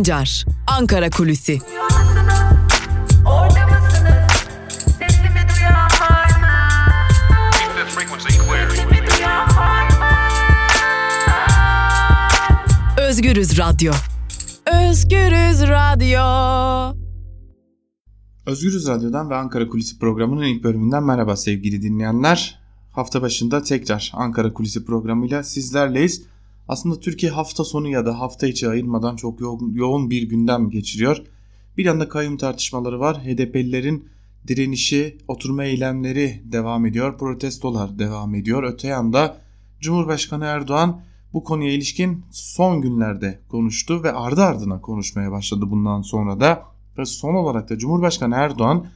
Sancar, Ankara Kulüsi. Özgürüz Radyo. Özgürüz Radyo. Özgürüz Radyo'dan ve Ankara Kulisi programının ilk bölümünden merhaba sevgili dinleyenler. Hafta başında tekrar Ankara Kulisi programıyla sizlerleyiz. Aslında Türkiye hafta sonu ya da hafta içi ayırmadan çok yo yoğun bir gündem geçiriyor. Bir yanda kayyum tartışmaları var. HDP'lilerin direnişi, oturma eylemleri devam ediyor. Protestolar devam ediyor. Öte yanda Cumhurbaşkanı Erdoğan bu konuya ilişkin son günlerde konuştu ve ardı ardına konuşmaya başladı bundan sonra da. Ve son olarak da Cumhurbaşkanı Erdoğan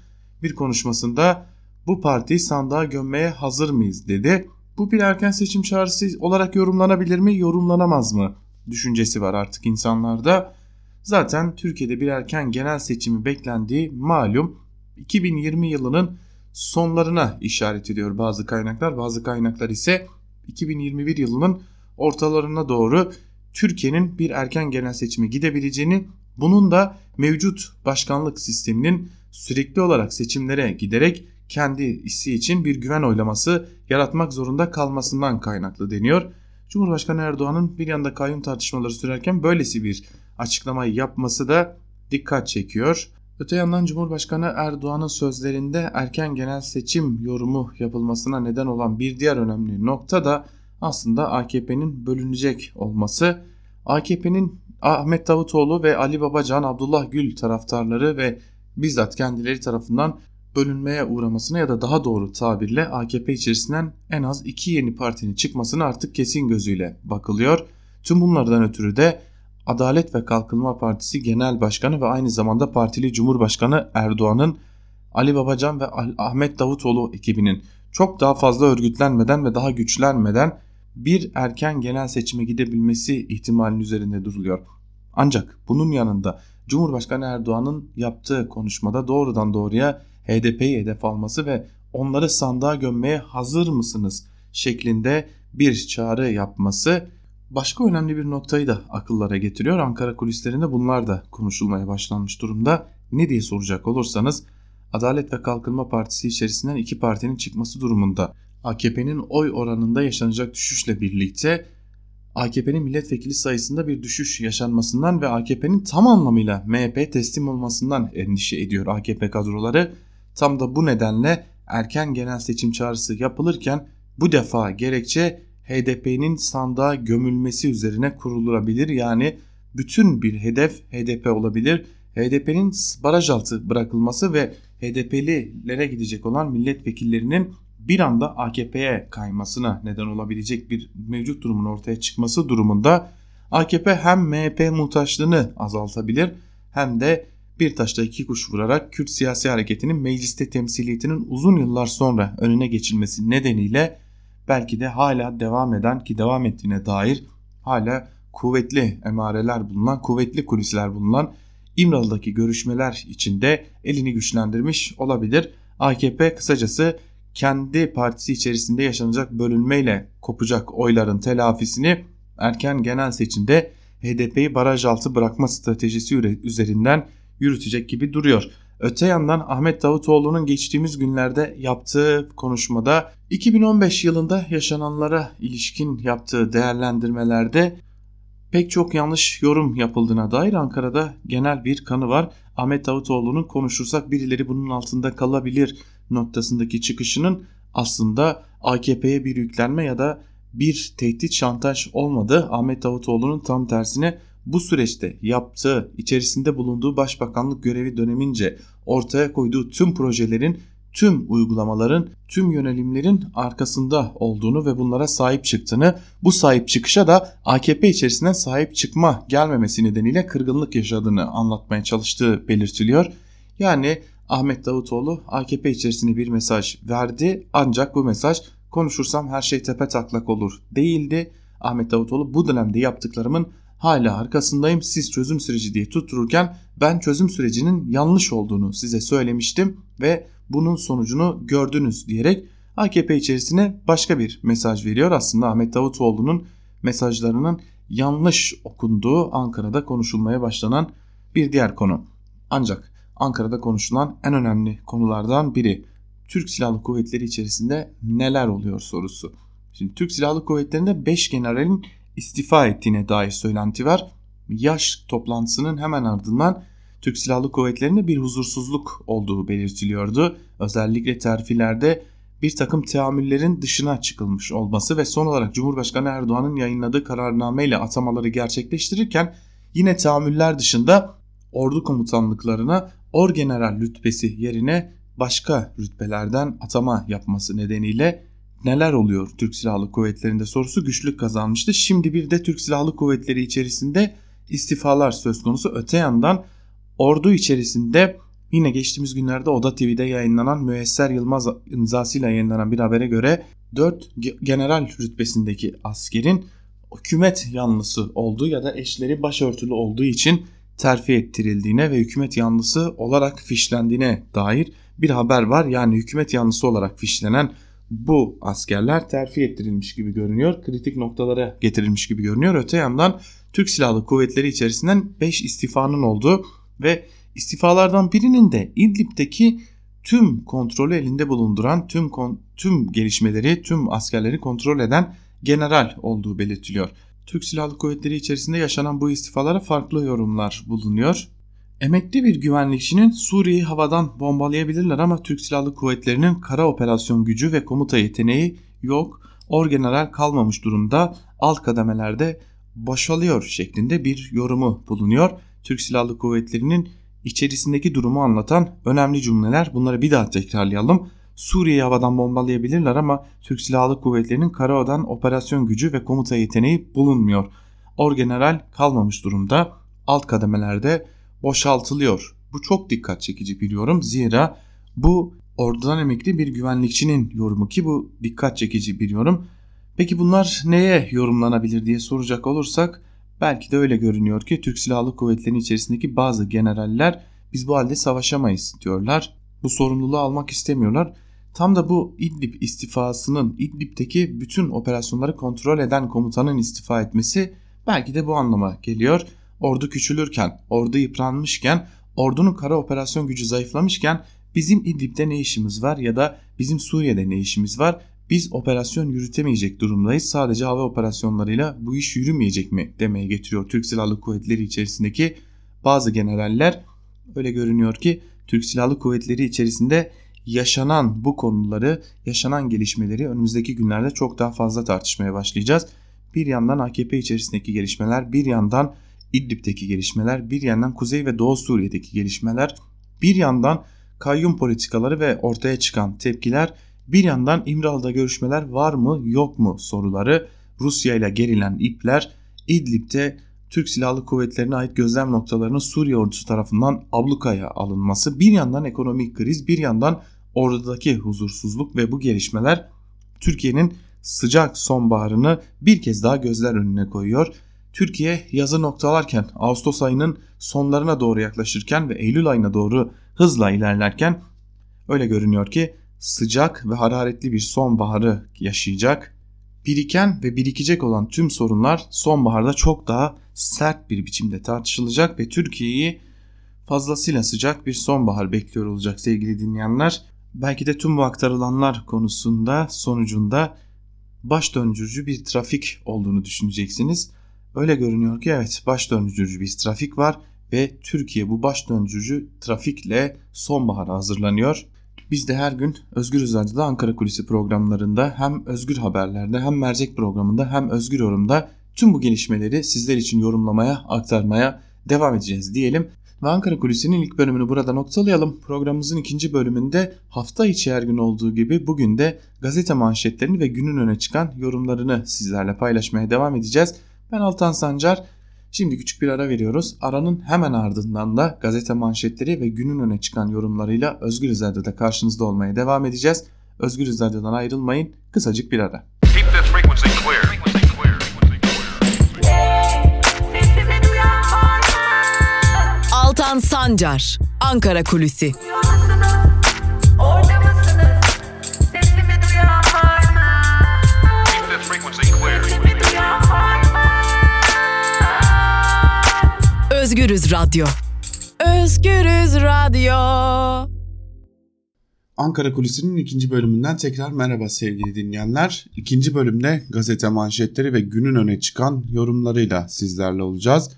bir konuşmasında bu partiyi sandığa gömmeye hazır mıyız dedi. Bu bir erken seçim çağrısı olarak yorumlanabilir mi, yorumlanamaz mı düşüncesi var artık insanlarda. Zaten Türkiye'de bir erken genel seçimi beklendiği malum 2020 yılının sonlarına işaret ediyor bazı kaynaklar. Bazı kaynaklar ise 2021 yılının ortalarına doğru Türkiye'nin bir erken genel seçime gidebileceğini, bunun da mevcut başkanlık sisteminin sürekli olarak seçimlere giderek kendi işi için bir güven oylaması yaratmak zorunda kalmasından kaynaklı deniyor. Cumhurbaşkanı Erdoğan'ın bir yanda kayyum tartışmaları sürerken böylesi bir açıklamayı yapması da dikkat çekiyor. Öte yandan Cumhurbaşkanı Erdoğan'ın sözlerinde erken genel seçim yorumu yapılmasına neden olan bir diğer önemli nokta da aslında AKP'nin bölünecek olması. AKP'nin Ahmet Davutoğlu ve Ali Babacan, Abdullah Gül taraftarları ve bizzat kendileri tarafından bölünmeye uğramasına ya da daha doğru tabirle AKP içerisinden en az iki yeni partinin çıkmasına artık kesin gözüyle bakılıyor. Tüm bunlardan ötürü de Adalet ve Kalkınma Partisi Genel Başkanı ve aynı zamanda partili Cumhurbaşkanı Erdoğan'ın Ali Babacan ve Ahmet Davutoğlu ekibinin çok daha fazla örgütlenmeden ve daha güçlenmeden bir erken genel seçime gidebilmesi ihtimalinin üzerinde duruluyor. Ancak bunun yanında Cumhurbaşkanı Erdoğan'ın yaptığı konuşmada doğrudan doğruya HDP'yi hedef alması ve onları sandığa gömmeye hazır mısınız şeklinde bir çağrı yapması başka önemli bir noktayı da akıllara getiriyor. Ankara kulislerinde bunlar da konuşulmaya başlanmış durumda. Ne diye soracak olursanız Adalet ve Kalkınma Partisi içerisinden iki partinin çıkması durumunda AKP'nin oy oranında yaşanacak düşüşle birlikte AKP'nin milletvekili sayısında bir düşüş yaşanmasından ve AKP'nin tam anlamıyla MHP teslim olmasından endişe ediyor AKP kadroları. Tam da bu nedenle erken genel seçim çağrısı yapılırken bu defa gerekçe HDP'nin sandığa gömülmesi üzerine kurulabilir. Yani bütün bir hedef HDP olabilir. HDP'nin baraj altı bırakılması ve HDP'lilere gidecek olan milletvekillerinin bir anda AKP'ye kaymasına neden olabilecek bir mevcut durumun ortaya çıkması durumunda AKP hem MHP muhtaçlığını azaltabilir hem de bir taşla iki kuş vurarak Kürt siyasi hareketinin mecliste temsiliyetinin uzun yıllar sonra önüne geçilmesi nedeniyle belki de hala devam eden ki devam ettiğine dair hala kuvvetli emareler bulunan, kuvvetli kulisler bulunan İmralı'daki görüşmeler içinde elini güçlendirmiş olabilir. AKP kısacası kendi partisi içerisinde yaşanacak bölünmeyle kopacak oyların telafisini erken genel seçimde HDP'yi baraj altı bırakma stratejisi üzerinden yürütecek gibi duruyor. Öte yandan Ahmet Davutoğlu'nun geçtiğimiz günlerde yaptığı konuşmada 2015 yılında yaşananlara ilişkin yaptığı değerlendirmelerde pek çok yanlış yorum yapıldığına dair Ankara'da genel bir kanı var. Ahmet Davutoğlu'nun konuşursak birileri bunun altında kalabilir noktasındaki çıkışının aslında AKP'ye bir yüklenme ya da bir tehdit şantaj olmadı. Ahmet Davutoğlu'nun tam tersine bu süreçte yaptığı, içerisinde bulunduğu başbakanlık görevi dönemince ortaya koyduğu tüm projelerin, tüm uygulamaların, tüm yönelimlerin arkasında olduğunu ve bunlara sahip çıktığını, bu sahip çıkışa da AKP içerisinden sahip çıkma gelmemesi nedeniyle kırgınlık yaşadığını anlatmaya çalıştığı belirtiliyor. Yani Ahmet Davutoğlu AKP içerisinde bir mesaj verdi ancak bu mesaj konuşursam her şey tepe taklak olur değildi. Ahmet Davutoğlu bu dönemde yaptıklarımın hala arkasındayım siz çözüm süreci diye tuttururken ben çözüm sürecinin yanlış olduğunu size söylemiştim ve bunun sonucunu gördünüz diyerek AKP içerisine başka bir mesaj veriyor. Aslında Ahmet Davutoğlu'nun mesajlarının yanlış okunduğu Ankara'da konuşulmaya başlanan bir diğer konu. Ancak Ankara'da konuşulan en önemli konulardan biri Türk Silahlı Kuvvetleri içerisinde neler oluyor sorusu. Şimdi Türk Silahlı Kuvvetleri'nde 5 generalin istifa ettiğine dair söylenti var. Yaş toplantısının hemen ardından Türk Silahlı Kuvvetleri'nde bir huzursuzluk olduğu belirtiliyordu. Özellikle terfilerde bir takım teamüllerin dışına çıkılmış olması ve son olarak Cumhurbaşkanı Erdoğan'ın yayınladığı kararnameyle atamaları gerçekleştirirken yine teamüller dışında ordu komutanlıklarına orgeneral rütbesi yerine başka rütbelerden atama yapması nedeniyle neler oluyor Türk Silahlı Kuvvetleri'nde sorusu güçlük kazanmıştı. Şimdi bir de Türk Silahlı Kuvvetleri içerisinde istifalar söz konusu. Öte yandan ordu içerisinde yine geçtiğimiz günlerde Oda TV'de yayınlanan Müesser Yılmaz imzasıyla yayınlanan bir habere göre 4 general rütbesindeki askerin hükümet yanlısı olduğu ya da eşleri başörtülü olduğu için terfi ettirildiğine ve hükümet yanlısı olarak fişlendiğine dair bir haber var. Yani hükümet yanlısı olarak fişlenen bu askerler terfi ettirilmiş gibi görünüyor. Kritik noktalara getirilmiş gibi görünüyor. Öte yandan Türk Silahlı Kuvvetleri içerisinden 5 istifanın olduğu ve istifalardan birinin de İdlib'deki tüm kontrolü elinde bulunduran tüm tüm gelişmeleri, tüm askerleri kontrol eden general olduğu belirtiliyor. Türk Silahlı Kuvvetleri içerisinde yaşanan bu istifalara farklı yorumlar bulunuyor. Emekli bir güvenlikçinin Suriye'yi havadan bombalayabilirler ama Türk Silahlı Kuvvetleri'nin kara operasyon gücü ve komuta yeteneği yok. Orgeneral kalmamış durumda alt kademelerde boşalıyor şeklinde bir yorumu bulunuyor. Türk Silahlı Kuvvetleri'nin içerisindeki durumu anlatan önemli cümleler. Bunları bir daha tekrarlayalım. Suriye'yi havadan bombalayabilirler ama Türk Silahlı Kuvvetleri'nin karadan operasyon gücü ve komuta yeteneği bulunmuyor. Orgeneral kalmamış durumda. Alt kademelerde boşaltılıyor. Bu çok dikkat çekici bir yorum. Zira bu ordudan emekli bir güvenlikçinin yorumu ki bu dikkat çekici bir yorum. Peki bunlar neye yorumlanabilir diye soracak olursak belki de öyle görünüyor ki Türk Silahlı Kuvvetleri'nin içerisindeki bazı generaller biz bu halde savaşamayız diyorlar. Bu sorumluluğu almak istemiyorlar. Tam da bu İdlib istifasının İdlib'deki bütün operasyonları kontrol eden komutanın istifa etmesi belki de bu anlama geliyor. Ordu küçülürken, ordu yıpranmışken, ordunun kara operasyon gücü zayıflamışken bizim İdlib'de ne işimiz var ya da bizim Suriye'de ne işimiz var? Biz operasyon yürütemeyecek durumdayız. Sadece hava operasyonlarıyla bu iş yürümeyecek mi demeye getiriyor Türk Silahlı Kuvvetleri içerisindeki bazı generaller. Öyle görünüyor ki Türk Silahlı Kuvvetleri içerisinde yaşanan bu konuları, yaşanan gelişmeleri önümüzdeki günlerde çok daha fazla tartışmaya başlayacağız. Bir yandan AKP içerisindeki gelişmeler, bir yandan İdlib'deki gelişmeler, bir yandan Kuzey ve Doğu Suriye'deki gelişmeler, bir yandan kayyum politikaları ve ortaya çıkan tepkiler, bir yandan İmralı'da görüşmeler var mı yok mu soruları, Rusya ile gerilen ipler, İdlib'de Türk Silahlı Kuvvetlerine ait gözlem noktalarının Suriye ordusu tarafından ablukaya alınması, bir yandan ekonomik kriz, bir yandan ordudaki huzursuzluk ve bu gelişmeler Türkiye'nin sıcak sonbaharını bir kez daha gözler önüne koyuyor. Türkiye yazı noktalarken Ağustos ayının sonlarına doğru yaklaşırken ve Eylül ayına doğru hızla ilerlerken öyle görünüyor ki sıcak ve hararetli bir sonbaharı yaşayacak. Biriken ve birikecek olan tüm sorunlar sonbaharda çok daha sert bir biçimde tartışılacak ve Türkiye'yi fazlasıyla sıcak bir sonbahar bekliyor olacak sevgili dinleyenler. Belki de tüm bu aktarılanlar konusunda sonucunda baş döndürücü bir trafik olduğunu düşüneceksiniz. Öyle görünüyor ki evet baş döndürücü bir trafik var ve Türkiye bu baş döndürücü trafikle sonbahara hazırlanıyor. Biz de her gün Özgür Radyo'da Ankara Kulisi programlarında hem Özgür Haberler'de hem Mercek programında hem Özgür Yorum'da tüm bu gelişmeleri sizler için yorumlamaya, aktarmaya devam edeceğiz diyelim. Ve Ankara Kulisi'nin ilk bölümünü burada noktalayalım. Programımızın ikinci bölümünde hafta içi her gün olduğu gibi bugün de gazete manşetlerini ve günün öne çıkan yorumlarını sizlerle paylaşmaya devam edeceğiz. Ben Altan Sancar. Şimdi küçük bir ara veriyoruz. Aranın hemen ardından da gazete manşetleri ve günün öne çıkan yorumlarıyla Özgür Radyo'da karşınızda olmaya devam edeceğiz. Özgür Radyo'dan ayrılmayın. Kısacık bir ara. Altan Sancar, Ankara Kulüsi. Özgürüz Radyo. Özgürüz Radyo. Ankara Kulisi'nin ikinci bölümünden tekrar merhaba sevgili dinleyenler. İkinci bölümde gazete manşetleri ve günün öne çıkan yorumlarıyla sizlerle olacağız.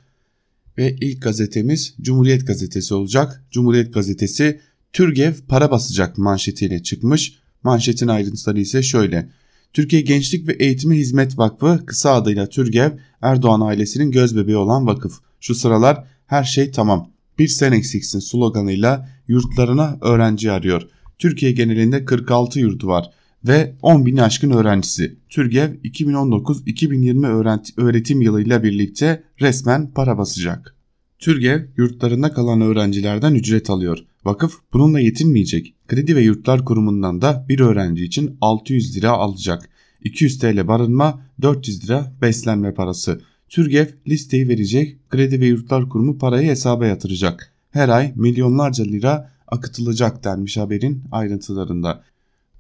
Ve ilk gazetemiz Cumhuriyet Gazetesi olacak. Cumhuriyet Gazetesi Türgev para basacak manşetiyle çıkmış. Manşetin ayrıntıları ise şöyle. Türkiye Gençlik ve Eğitime Hizmet Vakfı kısa adıyla Türgev Erdoğan ailesinin gözbebeği olan vakıf. Şu sıralar her şey tamam. Bir sen eksiksin sloganıyla yurtlarına öğrenci arıyor. Türkiye genelinde 46 yurdu var ve 10 bin aşkın öğrencisi. Türgev 2019-2020 öğretim yılıyla birlikte resmen para basacak. Türgev yurtlarında kalan öğrencilerden ücret alıyor. Vakıf bununla yetinmeyecek. Kredi ve Yurtlar Kurumu'ndan da bir öğrenci için 600 lira alacak. 200 TL barınma, 400 lira beslenme parası. Türgev listeyi verecek, Kredi ve Yurtlar Kurumu parayı hesaba yatıracak. Her ay milyonlarca lira akıtılacak denmiş haberin ayrıntılarında.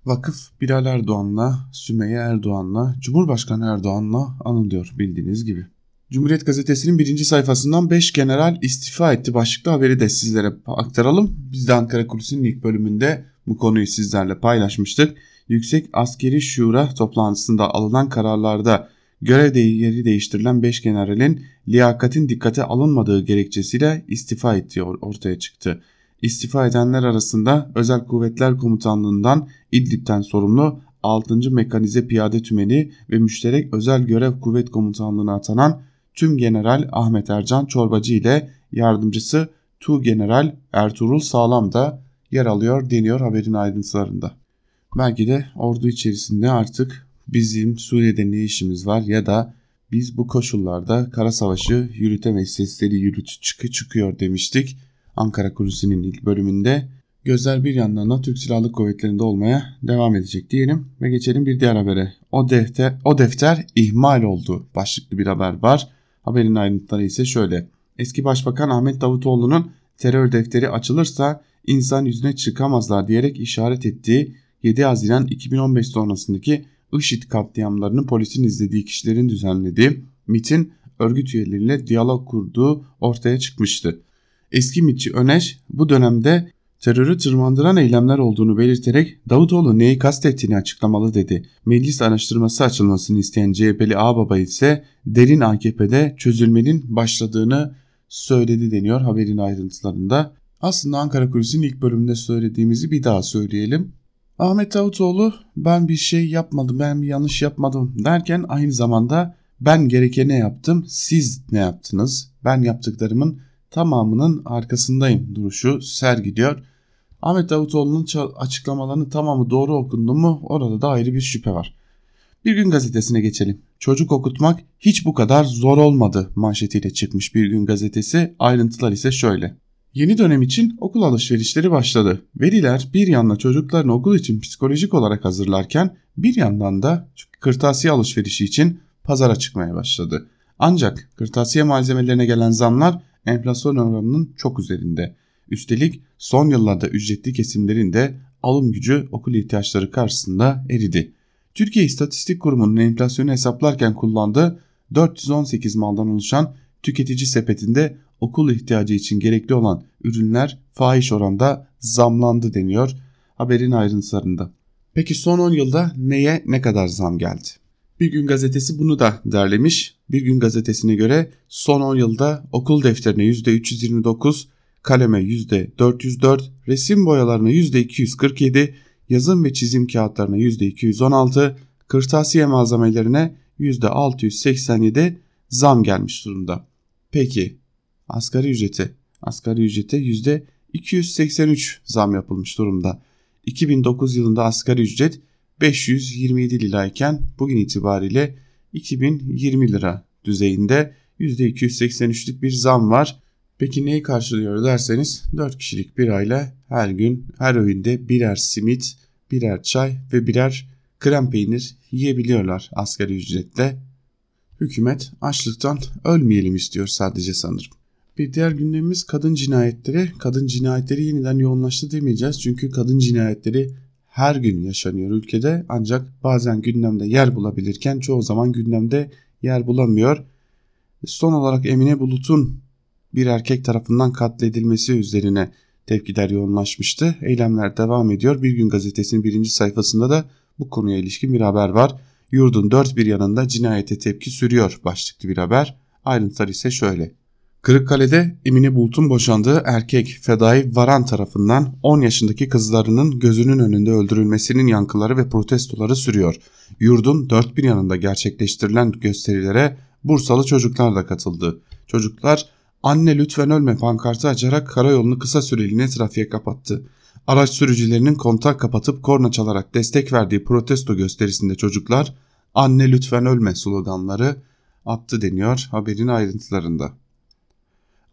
Vakıf Bilal Erdoğan'la, Sümeyye Erdoğan'la, Cumhurbaşkanı Erdoğan'la anılıyor bildiğiniz gibi. Cumhuriyet Gazetesi'nin birinci sayfasından 5 general istifa etti başlıklı haberi de sizlere aktaralım. Biz de Ankara Kulisi'nin ilk bölümünde bu konuyu sizlerle paylaşmıştık. Yüksek Askeri Şura toplantısında alınan kararlarda görev yeri değiştirilen 5 generalin liyakatin dikkate alınmadığı gerekçesiyle istifa ettiği ortaya çıktı. İstifa edenler arasında Özel Kuvvetler Komutanlığından İdlib'den sorumlu 6. Mekanize Piyade Tümeni ve Müşterek Özel Görev Kuvvet Komutanlığı'na atanan Tüm General Ahmet Ercan Çorbacı ile yardımcısı Tu General Ertuğrul Sağlam da yer alıyor deniyor haberin ayrıntılarında. Belki de ordu içerisinde artık bizim Suriye'de ne işimiz var ya da biz bu koşullarda kara savaşı yürütemeyiz sesleri yürüt çıkı çıkıyor demiştik. Ankara Kulisi'nin ilk bölümünde gözler bir yandan da Türk Silahlı Kuvvetleri'nde olmaya devam edecek diyelim ve geçelim bir diğer habere. O defter, o defter ihmal oldu başlıklı bir haber var. Haberin ayrıntıları ise şöyle. Eski Başbakan Ahmet Davutoğlu'nun terör defteri açılırsa insan yüzüne çıkamazlar diyerek işaret ettiği 7 Haziran 2015 sonrasındaki IŞİD katliamlarını polisin izlediği kişilerin düzenlediği MIT'in örgüt üyeleriyle diyalog kurduğu ortaya çıkmıştı. Eski MİTçi Öneş bu dönemde terörü tırmandıran eylemler olduğunu belirterek Davutoğlu neyi kastettiğini açıklamalı dedi. Meclis araştırması açılmasını isteyen CHP'li Ağbaba ise derin AKP'de çözülmenin başladığını söyledi deniyor haberin ayrıntılarında. Aslında Ankara Kulisi'nin ilk bölümünde söylediğimizi bir daha söyleyelim. Ahmet Davutoğlu ben bir şey yapmadım, ben bir yanlış yapmadım derken aynı zamanda ben gerekeni yaptım, siz ne yaptınız? Ben yaptıklarımın tamamının arkasındayım duruşu sergiliyor. Ahmet Davutoğlu'nun açıklamalarının tamamı doğru okundu mu orada da ayrı bir şüphe var. Bir gün gazetesine geçelim. Çocuk okutmak hiç bu kadar zor olmadı manşetiyle çıkmış Bir Gün gazetesi. Ayrıntılar ise şöyle. Yeni dönem için okul alışverişleri başladı. Veliler bir yandan çocuklarını okul için psikolojik olarak hazırlarken bir yandan da kırtasiye alışverişi için pazara çıkmaya başladı. Ancak kırtasiye malzemelerine gelen zamlar enflasyon oranının çok üzerinde. Üstelik son yıllarda ücretli kesimlerin de alım gücü okul ihtiyaçları karşısında eridi. Türkiye İstatistik Kurumu'nun enflasyonu hesaplarken kullandığı 418 maldan oluşan tüketici sepetinde okul ihtiyacı için gerekli olan ürünler fahiş oranda zamlandı deniyor haberin ayrıntılarında. Peki son 10 yılda neye ne kadar zam geldi? Bir Gün Gazetesi bunu da derlemiş. Bir Gün Gazetesi'ne göre son 10 yılda okul defterine %329, kaleme %404, resim boyalarına %247, yazım ve çizim kağıtlarına %216, kırtasiye malzemelerine %687 zam gelmiş durumda. Peki asgari ücreti, asgari ücrete %283 zam yapılmış durumda. 2009 yılında asgari ücret 527 lirayken bugün itibariyle 2020 lira düzeyinde %283'lük bir zam var. Peki neyi karşılıyor derseniz 4 kişilik bir aile her gün her öğünde birer simit, birer çay ve birer krem peynir yiyebiliyorlar asgari ücretle. Hükümet açlıktan ölmeyelim istiyor sadece sanırım. Bir diğer gündemimiz kadın cinayetleri. Kadın cinayetleri yeniden yoğunlaştı demeyeceğiz. Çünkü kadın cinayetleri her gün yaşanıyor ülkede ancak bazen gündemde yer bulabilirken çoğu zaman gündemde yer bulamıyor. Son olarak Emine Bulut'un bir erkek tarafından katledilmesi üzerine tepkiler yoğunlaşmıştı. Eylemler devam ediyor. Bir gün gazetesinin birinci sayfasında da bu konuya ilişkin bir haber var. Yurdun dört bir yanında cinayete tepki sürüyor başlıklı bir haber. Ayrıntılar ise şöyle. Kırıkkale'de Emine Bulut'un boşandığı erkek Fedai Varan tarafından 10 yaşındaki kızlarının gözünün önünde öldürülmesinin yankıları ve protestoları sürüyor. Yurdun dört bir yanında gerçekleştirilen gösterilere Bursalı çocuklar da katıldı. Çocuklar anne lütfen ölme pankartı açarak karayolunu kısa süreliğine trafiğe kapattı. Araç sürücülerinin kontak kapatıp korna çalarak destek verdiği protesto gösterisinde çocuklar anne lütfen ölme sloganları attı deniyor haberin ayrıntılarında.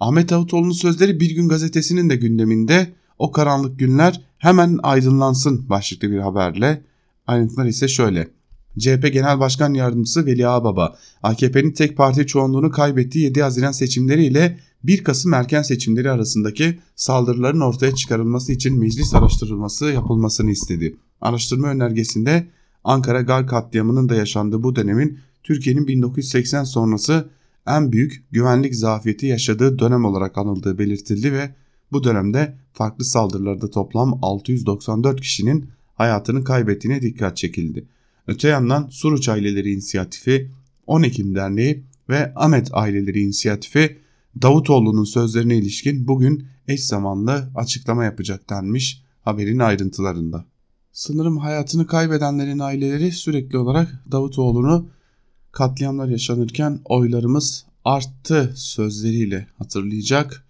Ahmet Davutoğlu'nun sözleri Bir Gün Gazetesi'nin de gündeminde o karanlık günler hemen aydınlansın başlıklı bir haberle. Ayrıntılar ise şöyle. CHP Genel Başkan Yardımcısı Veli Ağbaba, AKP'nin tek parti çoğunluğunu kaybettiği 7 Haziran seçimleriyle 1 Kasım erken seçimleri arasındaki saldırıların ortaya çıkarılması için meclis araştırılması yapılmasını istedi. Araştırma önergesinde Ankara Gal katliamının da yaşandığı bu dönemin Türkiye'nin 1980 sonrası en büyük güvenlik zafiyeti yaşadığı dönem olarak anıldığı belirtildi ve bu dönemde farklı saldırılarda toplam 694 kişinin hayatını kaybettiğine dikkat çekildi. Öte yandan Suruç Aileleri İnisiyatifi, 10 Ekim Derneği ve Ahmet Aileleri İnisiyatifi Davutoğlu'nun sözlerine ilişkin bugün eş zamanlı açıklama yapacak denmiş haberin ayrıntılarında. Sanırım hayatını kaybedenlerin aileleri sürekli olarak Davutoğlu'nu katliamlar yaşanırken oylarımız arttı sözleriyle hatırlayacak.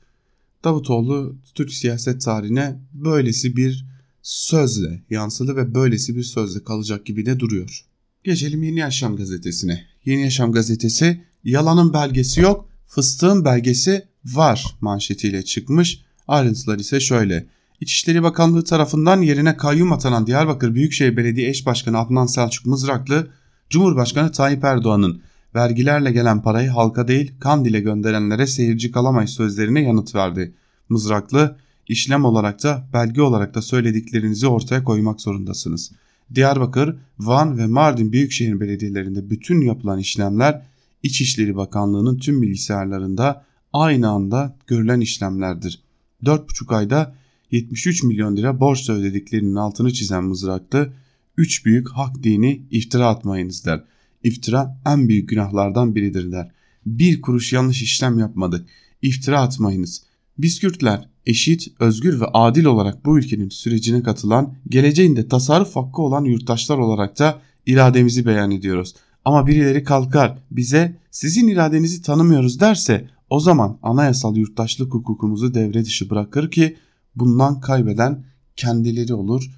Davutoğlu Türk siyaset tarihine böylesi bir sözle yansıdı ve böylesi bir sözle kalacak gibi de duruyor. Geçelim Yeni Yaşam gazetesine. Yeni Yaşam gazetesi yalanın belgesi yok, fıstığın belgesi var manşetiyle çıkmış. Ayrıntılar ise şöyle. İçişleri Bakanlığı tarafından yerine kayyum atanan Diyarbakır Büyükşehir Belediye Eş Başkanı Adnan Selçuk Mızraklı, Cumhurbaşkanı Tayyip Erdoğan'ın vergilerle gelen parayı halka değil Kandil'e gönderenlere seyirci kalamayız sözlerine yanıt verdi. Mızraklı, işlem olarak da belge olarak da söylediklerinizi ortaya koymak zorundasınız. Diyarbakır, Van ve Mardin Büyükşehir Belediyelerinde bütün yapılan işlemler İçişleri Bakanlığı'nın tüm bilgisayarlarında aynı anda görülen işlemlerdir. 4,5 ayda 73 milyon lira borç ödediklerinin altını çizen mızraklı, üç büyük hak dini iftira atmayınız der. İftira en büyük günahlardan biridir der. Bir kuruş yanlış işlem yapmadı. İftira atmayınız. Biz Kürtler eşit, özgür ve adil olarak bu ülkenin sürecine katılan, geleceğinde tasarruf hakkı olan yurttaşlar olarak da irademizi beyan ediyoruz. Ama birileri kalkar bize sizin iradenizi tanımıyoruz derse o zaman anayasal yurttaşlık hukukumuzu devre dışı bırakır ki bundan kaybeden kendileri olur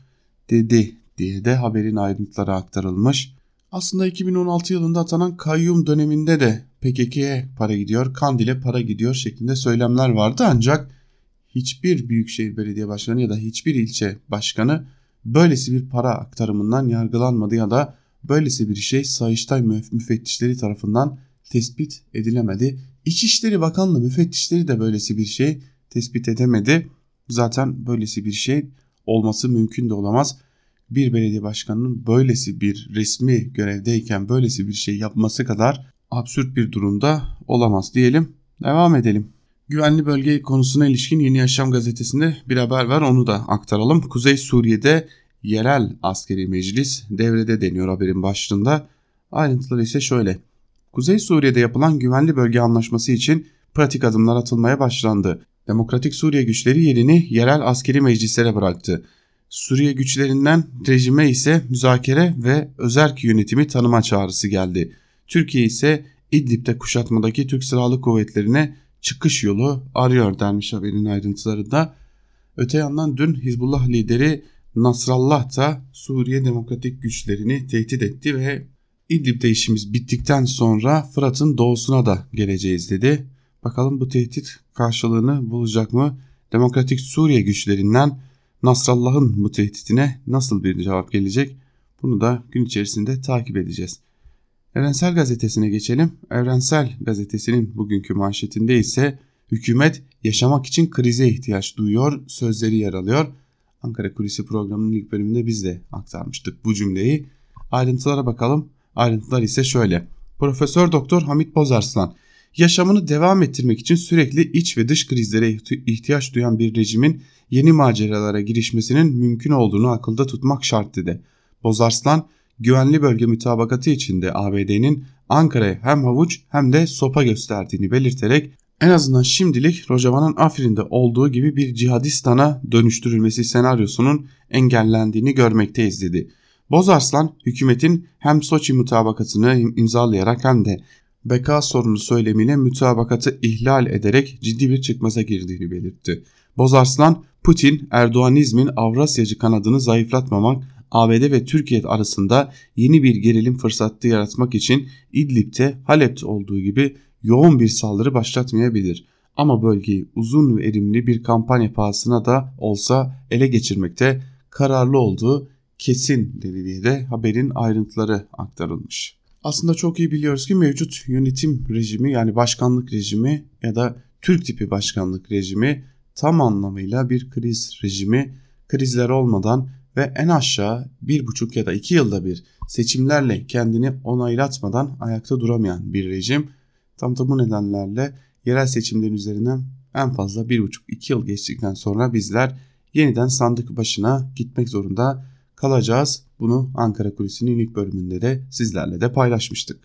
dedi diye de haberin ayrıntıları aktarılmış. Aslında 2016 yılında atanan kayyum döneminde de PKK'ye para gidiyor, Kandil'e para gidiyor şeklinde söylemler vardı ancak hiçbir büyükşehir belediye başkanı ya da hiçbir ilçe başkanı böylesi bir para aktarımından yargılanmadı ya da böylesi bir şey Sayıştay müfettişleri tarafından tespit edilemedi. İçişleri Bakanlığı müfettişleri de böylesi bir şey tespit edemedi. Zaten böylesi bir şey olması mümkün de olamaz. Bir belediye başkanının böylesi bir resmi görevdeyken böylesi bir şey yapması kadar absürt bir durumda olamaz diyelim. Devam edelim. Güvenli bölge konusuna ilişkin Yeni Yaşam gazetesinde bir haber var onu da aktaralım. Kuzey Suriye'de yerel askeri meclis devrede deniyor haberin başlığında. Ayrıntıları ise şöyle. Kuzey Suriye'de yapılan güvenli bölge anlaşması için pratik adımlar atılmaya başlandı. Demokratik Suriye güçleri yerini yerel askeri meclislere bıraktı. Suriye güçlerinden rejime ise müzakere ve özerk yönetimi tanıma çağrısı geldi. Türkiye ise İdlib'de kuşatmadaki Türk Silahlı Kuvvetleri'ne çıkış yolu arıyor denmiş haberin ayrıntılarında. Öte yandan dün Hizbullah lideri Nasrallah da Suriye demokratik güçlerini tehdit etti ve İdlib'de işimiz bittikten sonra Fırat'ın doğusuna da geleceğiz dedi. Bakalım bu tehdit karşılığını bulacak mı? Demokratik Suriye güçlerinden Nasrallah'ın bu tehditine nasıl bir cevap gelecek? Bunu da gün içerisinde takip edeceğiz. Evrensel Gazetesi'ne geçelim. Evrensel Gazetesi'nin bugünkü manşetinde ise hükümet yaşamak için krize ihtiyaç duyuyor sözleri yer alıyor. Ankara Kulisi programının ilk bölümünde biz de aktarmıştık bu cümleyi. Ayrıntılara bakalım. Ayrıntılar ise şöyle. Profesör Doktor Hamit Bozarslan Yaşamını devam ettirmek için sürekli iç ve dış krizlere ihtiyaç duyan bir rejimin yeni maceralara girişmesinin mümkün olduğunu akılda tutmak şart dedi. Bozarslan güvenli bölge mütabakatı içinde ABD'nin Ankara'ya hem havuç hem de sopa gösterdiğini belirterek en azından şimdilik Rojava'nın Afrin'de olduğu gibi bir cihadistana dönüştürülmesi senaryosunun engellendiğini görmekteyiz dedi. Bozarslan hükümetin hem Soçi mutabakatını imzalayarak hem de beka sorunu söylemiyle mütabakatı ihlal ederek ciddi bir çıkmaza girdiğini belirtti. Bozarslan, Putin, Erdoğanizmin Avrasyacı kanadını zayıflatmamak, ABD ve Türkiye arasında yeni bir gerilim fırsatı yaratmak için İdlib'te, Halep'te olduğu gibi yoğun bir saldırı başlatmayabilir. Ama bölgeyi uzun ve erimli bir kampanya pahasına da olsa ele geçirmekte kararlı olduğu kesin dedi de haberin ayrıntıları aktarılmış. Aslında çok iyi biliyoruz ki mevcut yönetim rejimi yani başkanlık rejimi ya da Türk tipi başkanlık rejimi tam anlamıyla bir kriz rejimi. Krizler olmadan ve en aşağı bir buçuk ya da iki yılda bir seçimlerle kendini onaylatmadan ayakta duramayan bir rejim. Tam da bu nedenlerle yerel seçimlerin üzerinden en fazla bir buçuk iki yıl geçtikten sonra bizler yeniden sandık başına gitmek zorunda kalacağız. Bunu Ankara Kulisi'nin ilk bölümünde de sizlerle de paylaşmıştık.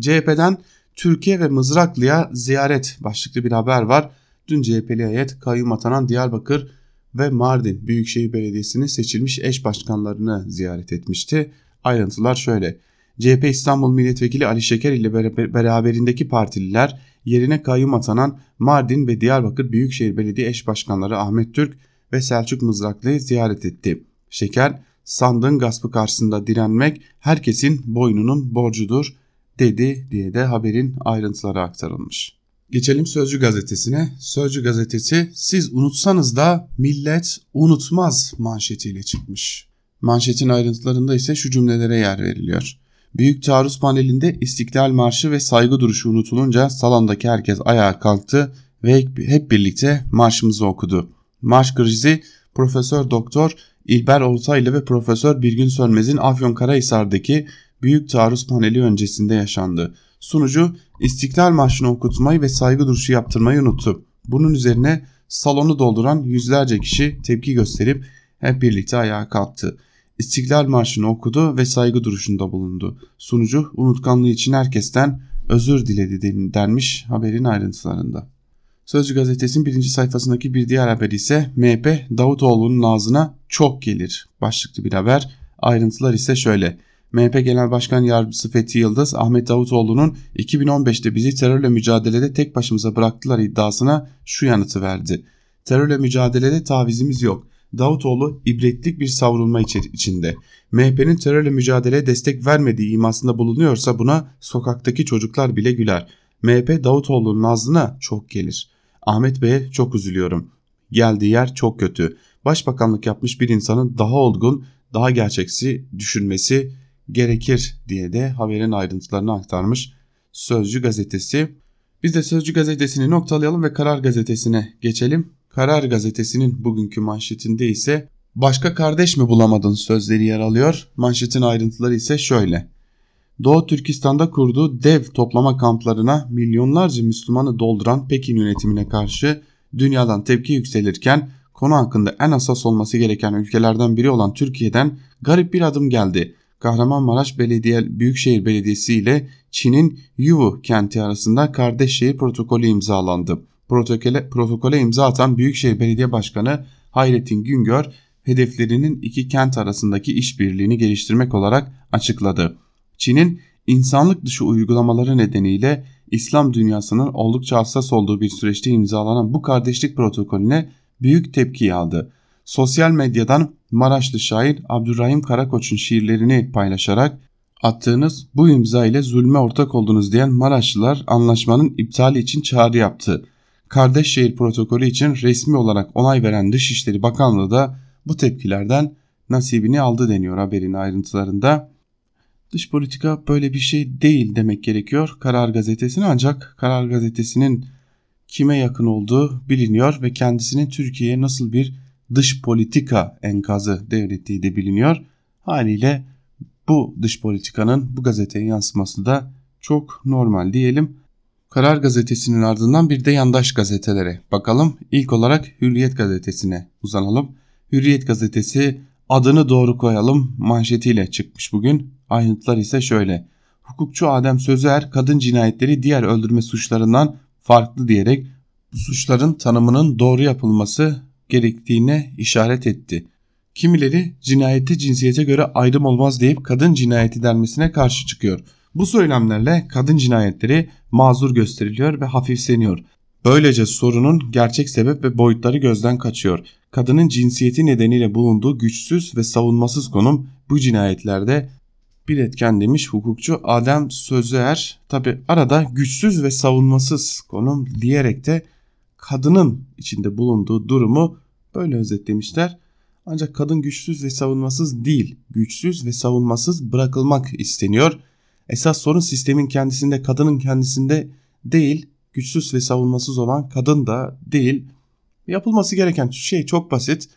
CHP'den Türkiye ve Mızraklı'ya ziyaret başlıklı bir haber var. Dün CHP'li heyet kayyum atanan Diyarbakır ve Mardin Büyükşehir Belediyesi'nin seçilmiş eş başkanlarını ziyaret etmişti. Ayrıntılar şöyle. CHP İstanbul Milletvekili Ali Şeker ile beraberindeki partililer yerine kayyum atanan Mardin ve Diyarbakır Büyükşehir Belediye eş başkanları Ahmet Türk ve Selçuk Mızraklı'yı ziyaret etti. Şeker, sandığın gaspı karşısında direnmek herkesin boynunun borcudur dedi diye de haberin ayrıntıları aktarılmış. Geçelim Sözcü gazetesine. Sözcü gazetesi siz unutsanız da millet unutmaz manşetiyle çıkmış. Manşetin ayrıntılarında ise şu cümlelere yer veriliyor. Büyük taarruz panelinde İstiklal Marşı ve saygı duruşu unutulunca salondaki herkes ayağa kalktı ve hep birlikte marşımızı okudu. Marş krizi Profesör Doktor İlber Ortaylı ve Profesör Birgün Sönmez'in Afyonkarahisar'daki büyük taarruz paneli öncesinde yaşandı. Sunucu İstiklal Marşı'nı okutmayı ve saygı duruşu yaptırmayı unuttu. Bunun üzerine salonu dolduran yüzlerce kişi tepki gösterip hep birlikte ayağa kalktı. İstiklal Marşı'nı okudu ve saygı duruşunda bulundu. Sunucu unutkanlığı için herkesten özür diledi denmiş haberin ayrıntılarında. Sözcü gazetesinin birinci sayfasındaki bir diğer haber ise MHP Davutoğlu'nun ağzına çok gelir başlıklı bir haber. Ayrıntılar ise şöyle. MHP Genel Başkan Yardımcısı Fethi Yıldız, Ahmet Davutoğlu'nun 2015'te bizi terörle mücadelede tek başımıza bıraktılar iddiasına şu yanıtı verdi. Terörle mücadelede tavizimiz yok. Davutoğlu ibretlik bir savrulma içinde. MHP'nin terörle mücadeleye destek vermediği imasında bulunuyorsa buna sokaktaki çocuklar bile güler. MHP Davutoğlu'nun ağzına çok gelir. Ahmet Bey'e çok üzülüyorum. Geldiği yer çok kötü. Başbakanlık yapmış bir insanın daha olgun, daha gerçeksi düşünmesi gerekir diye de haberin ayrıntılarını aktarmış Sözcü gazetesi. Biz de Sözcü gazetesini noktalayalım ve Karar gazetesine geçelim. Karar gazetesinin bugünkü manşetinde ise başka kardeş mi bulamadın sözleri yer alıyor. Manşetin ayrıntıları ise şöyle. Doğu Türkistan'da kurduğu dev toplama kamplarına milyonlarca Müslümanı dolduran Pekin yönetimine karşı dünyadan tepki yükselirken konu hakkında en asas olması gereken ülkelerden biri olan Türkiye'den garip bir adım geldi. Kahramanmaraş Belediye Büyükşehir Belediyesi ile Çin'in Yuvu kenti arasında kardeş şehir protokolü imzalandı. Protokole, protokole imza atan Büyükşehir Belediye Başkanı Hayrettin Güngör hedeflerinin iki kent arasındaki işbirliğini geliştirmek olarak açıkladı. Çin'in insanlık dışı uygulamaları nedeniyle İslam dünyasının oldukça hassas olduğu bir süreçte imzalanan bu kardeşlik protokolüne büyük tepki aldı. Sosyal medyadan Maraşlı şair Abdurrahim Karakoç'un şiirlerini paylaşarak attığınız bu imza ile zulme ortak oldunuz diyen Maraşlılar anlaşmanın iptali için çağrı yaptı. Kardeş şehir protokolü için resmi olarak onay veren Dışişleri Bakanlığı da bu tepkilerden nasibini aldı deniyor haberin ayrıntılarında. Dış politika böyle bir şey değil demek gerekiyor Karar Gazetesi'ne ancak Karar Gazetesi'nin kime yakın olduğu biliniyor ve kendisinin Türkiye'ye nasıl bir dış politika enkazı devrettiği de biliniyor. Haliyle bu dış politikanın bu gazeteye yansıması da çok normal diyelim. Karar gazetesinin ardından bir de yandaş gazetelere bakalım. İlk olarak Hürriyet gazetesine uzanalım. Hürriyet gazetesi adını doğru koyalım manşetiyle çıkmış bugün. Ayrıntılar ise şöyle. Hukukçu Adem Sözer kadın cinayetleri diğer öldürme suçlarından farklı diyerek bu suçların tanımının doğru yapılması gerektiğine işaret etti. Kimileri cinayette cinsiyete göre ayrım olmaz deyip kadın cinayeti denmesine karşı çıkıyor. Bu söylemlerle kadın cinayetleri mazur gösteriliyor ve hafifleniyor. Böylece sorunun gerçek sebep ve boyutları gözden kaçıyor. Kadının cinsiyeti nedeniyle bulunduğu güçsüz ve savunmasız konum bu cinayetlerde bir etken demiş hukukçu Adem Sözer. Tabi arada güçsüz ve savunmasız konum diyerek de kadının içinde bulunduğu durumu böyle özetlemişler. Ancak kadın güçsüz ve savunmasız değil, güçsüz ve savunmasız bırakılmak isteniyor. Esas sorun sistemin kendisinde, kadının kendisinde değil, güçsüz ve savunmasız olan kadın da değil. Yapılması gereken şey çok basit.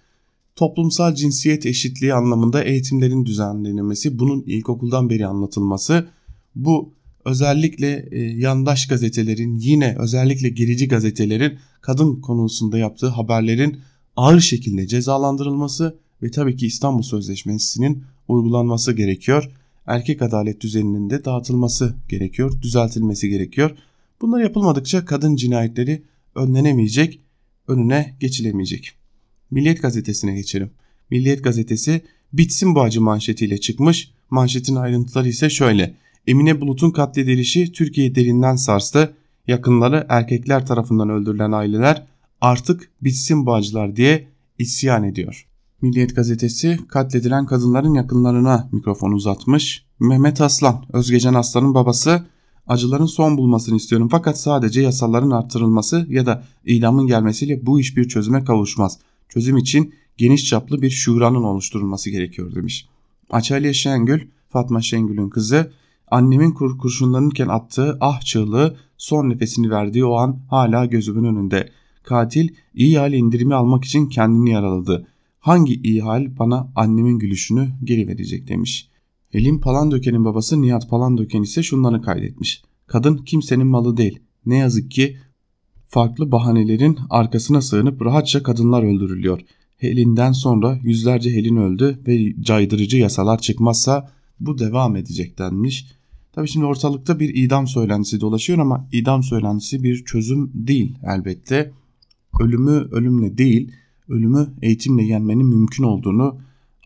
Toplumsal cinsiyet eşitliği anlamında eğitimlerin düzenlenmesi, bunun ilkokuldan beri anlatılması, bu özellikle e, yandaş gazetelerin yine özellikle gerici gazetelerin kadın konusunda yaptığı haberlerin ağır şekilde cezalandırılması ve tabii ki İstanbul Sözleşmesi'nin uygulanması gerekiyor. Erkek adalet düzeninin de dağıtılması gerekiyor, düzeltilmesi gerekiyor. Bunlar yapılmadıkça kadın cinayetleri önlenemeyecek, önüne geçilemeyecek. Milliyet gazetesine geçelim. Milliyet gazetesi bitsin bu acı manşetiyle çıkmış. Manşetin ayrıntıları ise şöyle. Emine Bulut'un katledilişi Türkiye'yi derinden sarstı. Yakınları erkekler tarafından öldürülen aileler artık bitsin bu acılar diye isyan ediyor. Milliyet gazetesi katledilen kadınların yakınlarına mikrofon uzatmış. Mehmet Aslan, Özgecan Aslan'ın babası acıların son bulmasını istiyorum fakat sadece yasaların artırılması ya da idamın gelmesiyle bu iş bir çözüme kavuşmaz. Çözüm için geniş çaplı bir şuranın oluşturulması gerekiyor demiş. Açalya Şengül, Fatma Şengül'ün kızı, annemin kur kurşunlanırken attığı ah çığlığı son nefesini verdiği o an hala gözümün önünde. Katil iyi hal indirimi almak için kendini yaraladı. Hangi iyi hal bana annemin gülüşünü geri verecek demiş. Elin Palandöken'in babası Nihat Palandöken ise şunları kaydetmiş. Kadın kimsenin malı değil. Ne yazık ki farklı bahanelerin arkasına sığınıp rahatça kadınlar öldürülüyor. Helin'den sonra yüzlerce Helin öldü ve caydırıcı yasalar çıkmazsa bu devam edecek denmiş. Tabi şimdi ortalıkta bir idam söylentisi dolaşıyor ama idam söylentisi bir çözüm değil elbette. Ölümü ölümle değil, ölümü eğitimle yenmenin mümkün olduğunu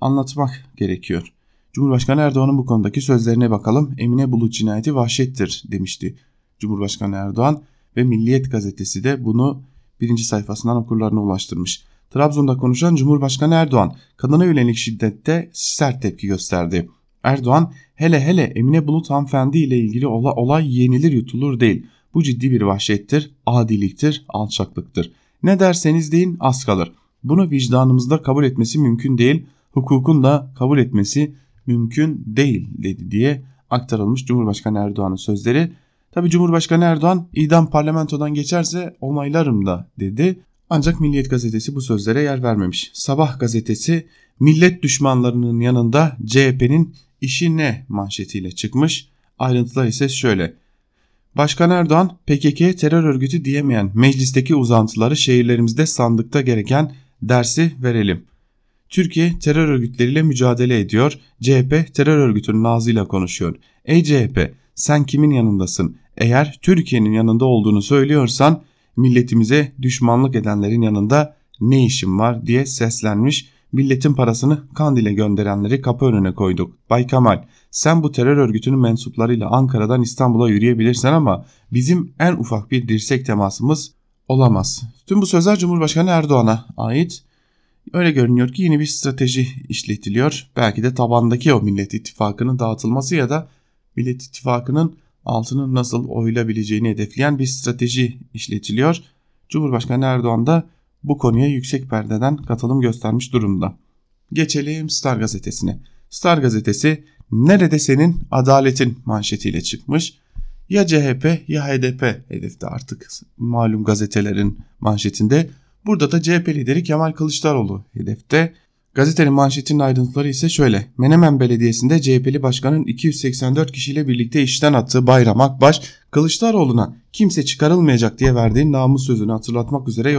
anlatmak gerekiyor. Cumhurbaşkanı Erdoğan'ın bu konudaki sözlerine bakalım. Emine Bulut cinayeti vahşettir demişti Cumhurbaşkanı Erdoğan ve Milliyet gazetesi de bunu birinci sayfasından okurlarına ulaştırmış. Trabzon'da konuşan Cumhurbaşkanı Erdoğan kadına yönelik şiddette sert tepki gösterdi. Erdoğan hele hele Emine Bulut hanımefendi ile ilgili olay, olay yenilir yutulur değil. Bu ciddi bir vahşettir, adiliktir, alçaklıktır. Ne derseniz deyin az kalır. Bunu vicdanımızda kabul etmesi mümkün değil, hukukun da kabul etmesi mümkün değil dedi diye aktarılmış Cumhurbaşkanı Erdoğan'ın sözleri. Tabi Cumhurbaşkanı Erdoğan idam parlamentodan geçerse onaylarım da dedi. Ancak Milliyet gazetesi bu sözlere yer vermemiş. Sabah gazetesi millet düşmanlarının yanında CHP'nin işi ne manşetiyle çıkmış. Ayrıntılar ise şöyle. Başkan Erdoğan PKK terör örgütü diyemeyen meclisteki uzantıları şehirlerimizde sandıkta gereken dersi verelim. Türkiye terör örgütleriyle mücadele ediyor. CHP terör örgütünün ağzıyla konuşuyor. Ey CHP sen kimin yanındasın? Eğer Türkiye'nin yanında olduğunu söylüyorsan milletimize düşmanlık edenlerin yanında ne işin var diye seslenmiş. Milletin parasını Kandil'e gönderenleri kapı önüne koyduk. Bay Kemal sen bu terör örgütünün mensuplarıyla Ankara'dan İstanbul'a yürüyebilirsen ama bizim en ufak bir dirsek temasımız olamaz. Tüm bu sözler Cumhurbaşkanı Erdoğan'a ait. Öyle görünüyor ki yeni bir strateji işletiliyor. Belki de tabandaki o Millet İttifakı'nın dağıtılması ya da Millet İttifakı'nın altının nasıl oyulabileceğini hedefleyen bir strateji işletiliyor. Cumhurbaşkanı Erdoğan da bu konuya yüksek perdeden katılım göstermiş durumda. Geçelim Star gazetesine. Star gazetesi nerede senin adaletin manşetiyle çıkmış. Ya CHP ya HDP hedefte artık malum gazetelerin manşetinde. Burada da CHP lideri Kemal Kılıçdaroğlu hedefte. Gazetenin manşetinin ayrıntıları ise şöyle. Menemen Belediyesi'nde CHP'li başkanın 284 kişiyle birlikte işten attığı Bayram Akbaş, Kılıçdaroğlu'na kimse çıkarılmayacak diye verdiği namus sözünü hatırlatmak üzere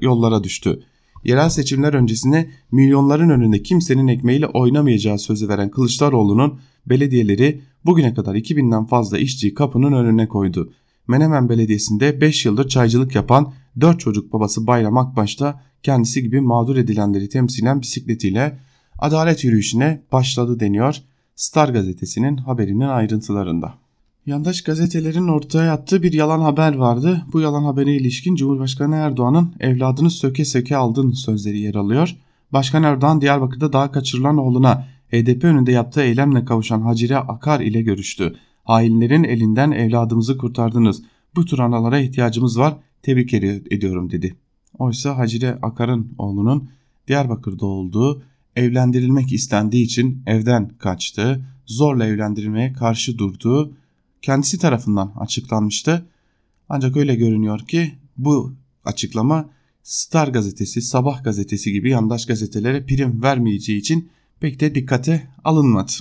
yollara düştü. Yerel seçimler öncesinde milyonların önünde kimsenin ekmeğiyle oynamayacağı sözü veren Kılıçdaroğlu'nun belediyeleri bugüne kadar 2000'den fazla işçiyi kapının önüne koydu. Menemen Belediyesi'nde 5 yıldır çaycılık yapan 4 çocuk babası Bayram Akbaş da kendisi gibi mağdur edilenleri temsilen bisikletiyle adalet yürüyüşüne başladı deniyor Star gazetesinin haberinin ayrıntılarında. Yandaş gazetelerin ortaya attığı bir yalan haber vardı. Bu yalan habere ilişkin Cumhurbaşkanı Erdoğan'ın evladını söke söke aldın sözleri yer alıyor. Başkan Erdoğan Diyarbakır'da daha kaçırılan oğluna HDP önünde yaptığı eylemle kavuşan Hacire Akar ile görüştü. Hainlerin elinden evladımızı kurtardınız. Bu tür analara ihtiyacımız var. Tebrik ediyorum dedi. Oysa Hacire Akar'ın oğlunun Diyarbakır'da olduğu, evlendirilmek istendiği için evden kaçtığı, zorla evlendirilmeye karşı durduğu kendisi tarafından açıklanmıştı. Ancak öyle görünüyor ki bu açıklama Star gazetesi, Sabah gazetesi gibi yandaş gazetelere prim vermeyeceği için pek de dikkate alınmadı.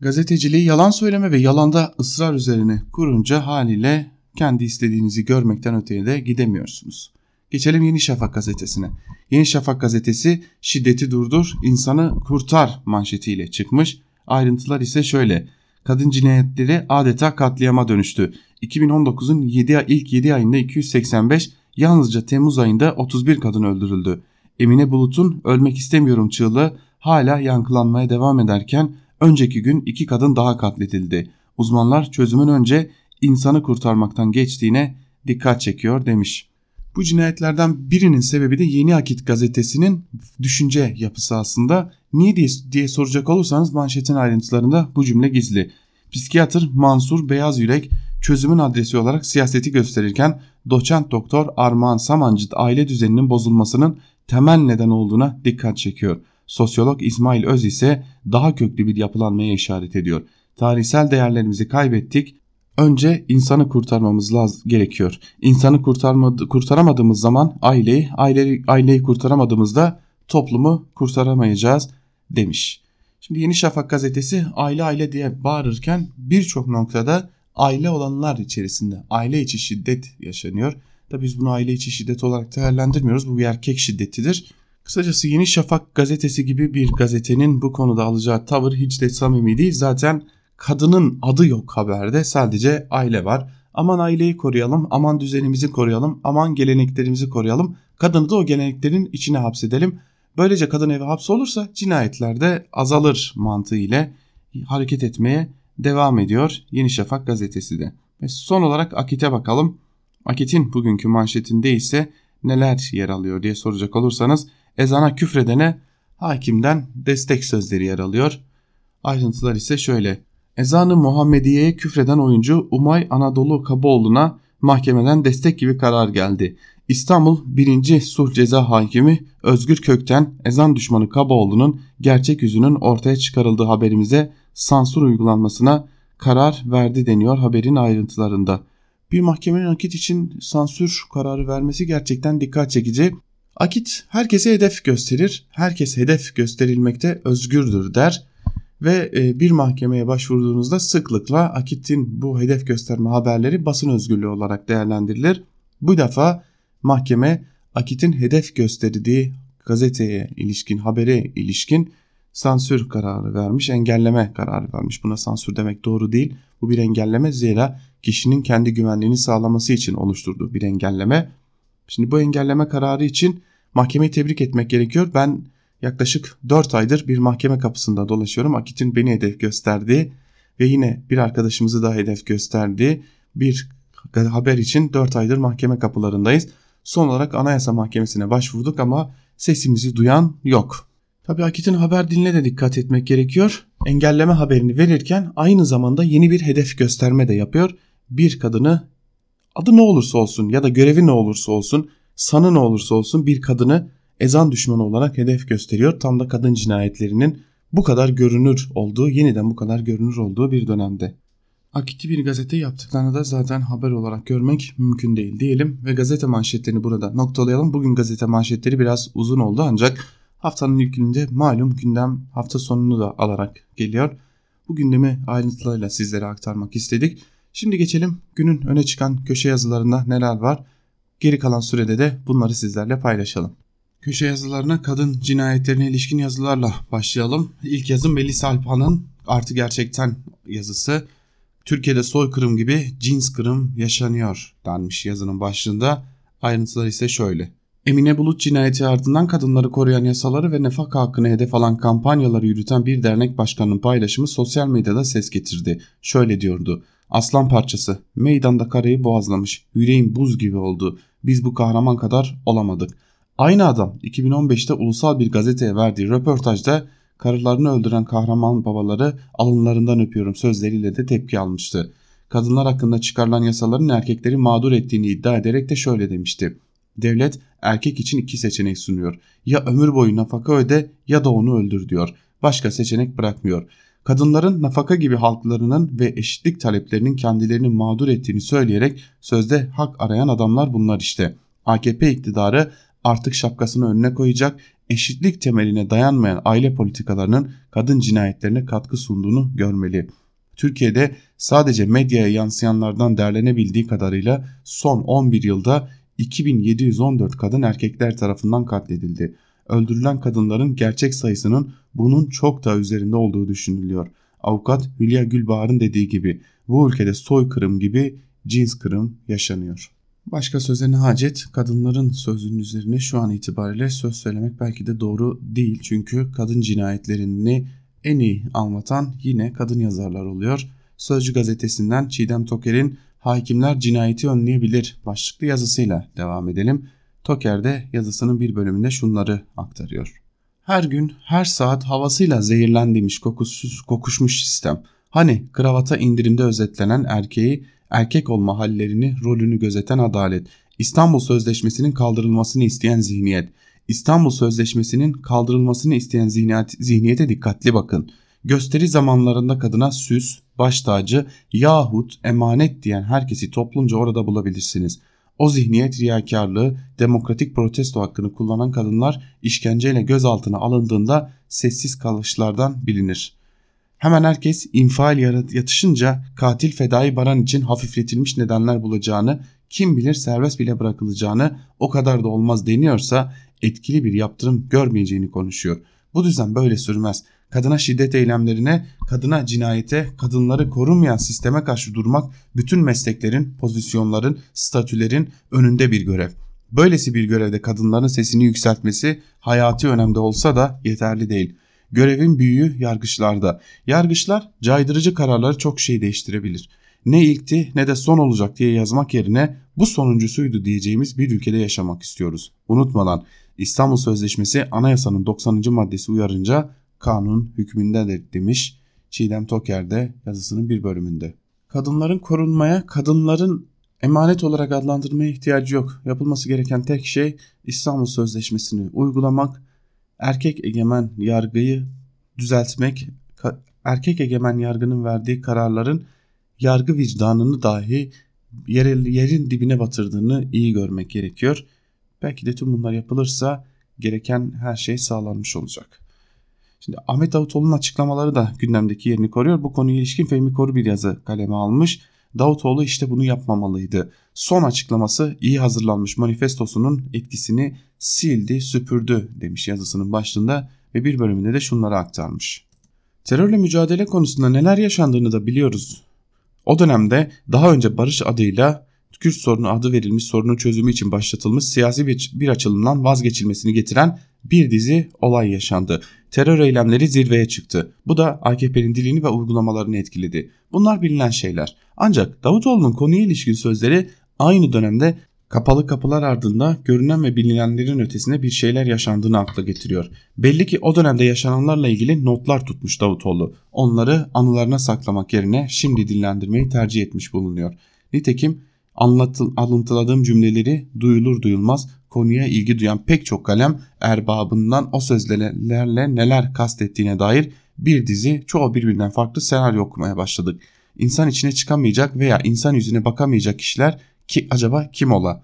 Gazeteciliği yalan söyleme ve yalanda ısrar üzerine kurunca haliyle kendi istediğinizi görmekten öteye de gidemiyorsunuz. Geçelim Yeni Şafak gazetesine. Yeni Şafak gazetesi şiddeti durdur, insanı kurtar manşetiyle çıkmış. Ayrıntılar ise şöyle. Kadın cinayetleri adeta katliama dönüştü. 2019'un 7 ilk 7 ayında 285, yalnızca Temmuz ayında 31 kadın öldürüldü. Emine Bulut'un ölmek istemiyorum çığlığı hala yankılanmaya devam ederken önceki gün iki kadın daha katledildi. Uzmanlar çözümün önce insanı kurtarmaktan geçtiğine dikkat çekiyor demiş. Bu cinayetlerden birinin sebebi de Yeni Akit gazetesinin düşünce yapısı aslında. Niye diye, diye soracak olursanız manşetin ayrıntılarında bu cümle gizli. Psikiyatr Mansur Beyaz Yürek çözümün adresi olarak siyaseti gösterirken doçent doktor Armağan Samancı aile düzeninin bozulmasının temel neden olduğuna dikkat çekiyor. Sosyolog İsmail Öz ise daha köklü bir yapılanmaya işaret ediyor. Tarihsel değerlerimizi kaybettik, önce insanı kurtarmamız lazım gerekiyor. İnsanı kurtarmadı, kurtaramadığımız zaman aileyi, aileyi, aileyi kurtaramadığımızda toplumu kurtaramayacağız demiş. Şimdi Yeni Şafak gazetesi aile aile diye bağırırken birçok noktada aile olanlar içerisinde aile içi şiddet yaşanıyor. Tabi biz bunu aile içi şiddet olarak değerlendirmiyoruz. Bu bir erkek şiddetidir. Kısacası Yeni Şafak gazetesi gibi bir gazetenin bu konuda alacağı tavır hiç de samimi değil. Zaten kadının adı yok haberde sadece aile var. Aman aileyi koruyalım, aman düzenimizi koruyalım, aman geleneklerimizi koruyalım. Kadını da o geleneklerin içine hapsedelim. Böylece kadın eve hapsolursa cinayetlerde azalır mantığı ile hareket etmeye devam ediyor Yeni Şafak gazetesi de. Ve son olarak Akit'e bakalım. Akit'in bugünkü manşetinde ise neler yer alıyor diye soracak olursanız ezana küfredene hakimden destek sözleri yer alıyor. Ayrıntılar ise şöyle. Ezanı Muhammediye'ye küfreden oyuncu Umay Anadolu Kaboğlu'na mahkemeden destek gibi karar geldi. İstanbul 1. Sulh Ceza Hakimi Özgür Kökten ezan düşmanı Kaboğlu'nun gerçek yüzünün ortaya çıkarıldığı haberimize sansür uygulanmasına karar verdi deniyor haberin ayrıntılarında. Bir mahkemenin akit için sansür kararı vermesi gerçekten dikkat çekici. Akit herkese hedef gösterir, herkes hedef gösterilmekte özgürdür der ve e, bir mahkemeye başvurduğunuzda sıklıkla Akit'in bu hedef gösterme haberleri basın özgürlüğü olarak değerlendirilir. Bu defa mahkeme Akit'in hedef gösterdiği gazeteye ilişkin, habere ilişkin sansür kararı vermiş, engelleme kararı vermiş. Buna sansür demek doğru değil. Bu bir engelleme zira kişinin kendi güvenliğini sağlaması için oluşturduğu bir engelleme. Şimdi bu engelleme kararı için mahkemeyi tebrik etmek gerekiyor. Ben yaklaşık 4 aydır bir mahkeme kapısında dolaşıyorum. Akit'in beni hedef gösterdiği ve yine bir arkadaşımızı da hedef gösterdiği bir haber için 4 aydır mahkeme kapılarındayız. Son olarak Anayasa Mahkemesi'ne başvurduk ama sesimizi duyan yok. Tabi Akit'in haber diline de dikkat etmek gerekiyor. Engelleme haberini verirken aynı zamanda yeni bir hedef gösterme de yapıyor. Bir kadını adı ne olursa olsun ya da görevi ne olursa olsun, sanı ne olursa olsun bir kadını ezan düşmanı olarak hedef gösteriyor. Tam da kadın cinayetlerinin bu kadar görünür olduğu, yeniden bu kadar görünür olduğu bir dönemde. Akit'i bir gazete yaptıklarını da zaten haber olarak görmek mümkün değil diyelim ve gazete manşetlerini burada noktalayalım. Bugün gazete manşetleri biraz uzun oldu ancak Haftanın ilk gününde malum gündem hafta sonunu da alarak geliyor. Bu gündemi ayrıntılarıyla sizlere aktarmak istedik. Şimdi geçelim günün öne çıkan köşe yazılarında neler var. Geri kalan sürede de bunları sizlerle paylaşalım. Köşe yazılarına kadın cinayetlerine ilişkin yazılarla başlayalım. İlk yazım Melis Alpan'ın Artı Gerçekten yazısı. Türkiye'de soykırım gibi cins kırım yaşanıyor denmiş yazının başlığında. Ayrıntılar ise şöyle. Emine Bulut cinayeti ardından kadınları koruyan yasaları ve nefak hakkını hedef alan kampanyaları yürüten bir dernek başkanının paylaşımı sosyal medyada ses getirdi. Şöyle diyordu. Aslan parçası. Meydanda karayı boğazlamış. Yüreğim buz gibi oldu. Biz bu kahraman kadar olamadık. Aynı adam 2015'te ulusal bir gazeteye verdiği röportajda karılarını öldüren kahraman babaları alınlarından öpüyorum sözleriyle de tepki almıştı. Kadınlar hakkında çıkarılan yasaların erkekleri mağdur ettiğini iddia ederek de şöyle demişti. Devlet erkek için iki seçenek sunuyor. Ya ömür boyu nafaka öde ya da onu öldür diyor. Başka seçenek bırakmıyor. Kadınların nafaka gibi halklarının ve eşitlik taleplerinin kendilerini mağdur ettiğini söyleyerek sözde hak arayan adamlar bunlar işte. AKP iktidarı artık şapkasını önüne koyacak, eşitlik temeline dayanmayan aile politikalarının kadın cinayetlerine katkı sunduğunu görmeli. Türkiye'de sadece medyaya yansıyanlardan derlenebildiği kadarıyla son 11 yılda 2714 kadın erkekler tarafından katledildi. Öldürülen kadınların gerçek sayısının bunun çok daha üzerinde olduğu düşünülüyor. Avukat Hülya Gülbahar'ın dediği gibi bu ülkede soykırım gibi cins kırım yaşanıyor. Başka söze ne hacet? Kadınların sözünün üzerine şu an itibariyle söz söylemek belki de doğru değil. Çünkü kadın cinayetlerini en iyi anlatan yine kadın yazarlar oluyor. Sözcü gazetesinden Çiğdem Toker'in Hakimler cinayeti önleyebilir başlıklı yazısıyla devam edelim. Toker de yazısının bir bölümünde şunları aktarıyor. Her gün her saat havasıyla zehirlendiğimiz kokusuz, kokuşmuş sistem. Hani kravata indirimde özetlenen erkeği erkek olma hallerini, rolünü gözeten adalet, İstanbul Sözleşmesi'nin kaldırılmasını isteyen zihniyet, İstanbul Sözleşmesi'nin kaldırılmasını isteyen zihniyet, zihniyete dikkatli bakın. Gösteri zamanlarında kadına süs, baş tacı yahut emanet diyen herkesi toplumca orada bulabilirsiniz. O zihniyet riyakarlığı, demokratik protesto hakkını kullanan kadınlar işkenceyle gözaltına alındığında sessiz kalışlardan bilinir.'' Hemen herkes infial yatışınca katil fedai Baran için hafifletilmiş nedenler bulacağını, kim bilir serbest bile bırakılacağını o kadar da olmaz deniyorsa etkili bir yaptırım görmeyeceğini konuşuyor. Bu düzen böyle sürmez. Kadına şiddet eylemlerine, kadına cinayete, kadınları korunmayan sisteme karşı durmak bütün mesleklerin, pozisyonların, statülerin önünde bir görev. Böylesi bir görevde kadınların sesini yükseltmesi hayati önemde olsa da yeterli değil. Görevin büyüğü yargıçlarda. Yargıçlar caydırıcı kararları çok şey değiştirebilir. Ne ilkti ne de son olacak diye yazmak yerine bu sonuncusuydu diyeceğimiz bir ülkede yaşamak istiyoruz. Unutmadan İstanbul Sözleşmesi anayasanın 90. maddesi uyarınca kanun hükmündedir demiş Çiğdem Toker de yazısının bir bölümünde. Kadınların korunmaya, kadınların emanet olarak adlandırmaya ihtiyacı yok. Yapılması gereken tek şey İstanbul Sözleşmesi'ni uygulamak, erkek egemen yargıyı düzeltmek, erkek egemen yargının verdiği kararların yargı vicdanını dahi yerin, yerin dibine batırdığını iyi görmek gerekiyor. Belki de tüm bunlar yapılırsa gereken her şey sağlanmış olacak. Şimdi Ahmet Davutoğlu'nun açıklamaları da gündemdeki yerini koruyor. Bu konuya ilişkin Fehmi Koru bir yazı kaleme almış. Davutoğlu işte bunu yapmamalıydı. Son açıklaması iyi hazırlanmış manifestosunun etkisini sildi, süpürdü demiş yazısının başlığında ve bir bölümünde de şunları aktarmış. Terörle mücadele konusunda neler yaşandığını da biliyoruz. O dönemde daha önce barış adıyla Kürt sorunu adı verilmiş sorunun çözümü için başlatılmış siyasi bir, bir açılımdan vazgeçilmesini getiren bir dizi olay yaşandı. Terör eylemleri zirveye çıktı. Bu da AKP'nin dilini ve uygulamalarını etkiledi. Bunlar bilinen şeyler. Ancak Davutoğlu'nun konuya ilişkin sözleri aynı dönemde kapalı kapılar ardında görünen ve bilinenlerin ötesinde bir şeyler yaşandığını akla getiriyor. Belli ki o dönemde yaşananlarla ilgili notlar tutmuş Davutoğlu. Onları anılarına saklamak yerine şimdi dillendirmeyi tercih etmiş bulunuyor. Nitekim anlatıl, alıntıladığım cümleleri duyulur duyulmaz konuya ilgi duyan pek çok kalem erbabından o sözlerle neler kastettiğine dair bir dizi çoğu birbirinden farklı senaryo okumaya başladık. İnsan içine çıkamayacak veya insan yüzüne bakamayacak kişiler ki acaba kim ola?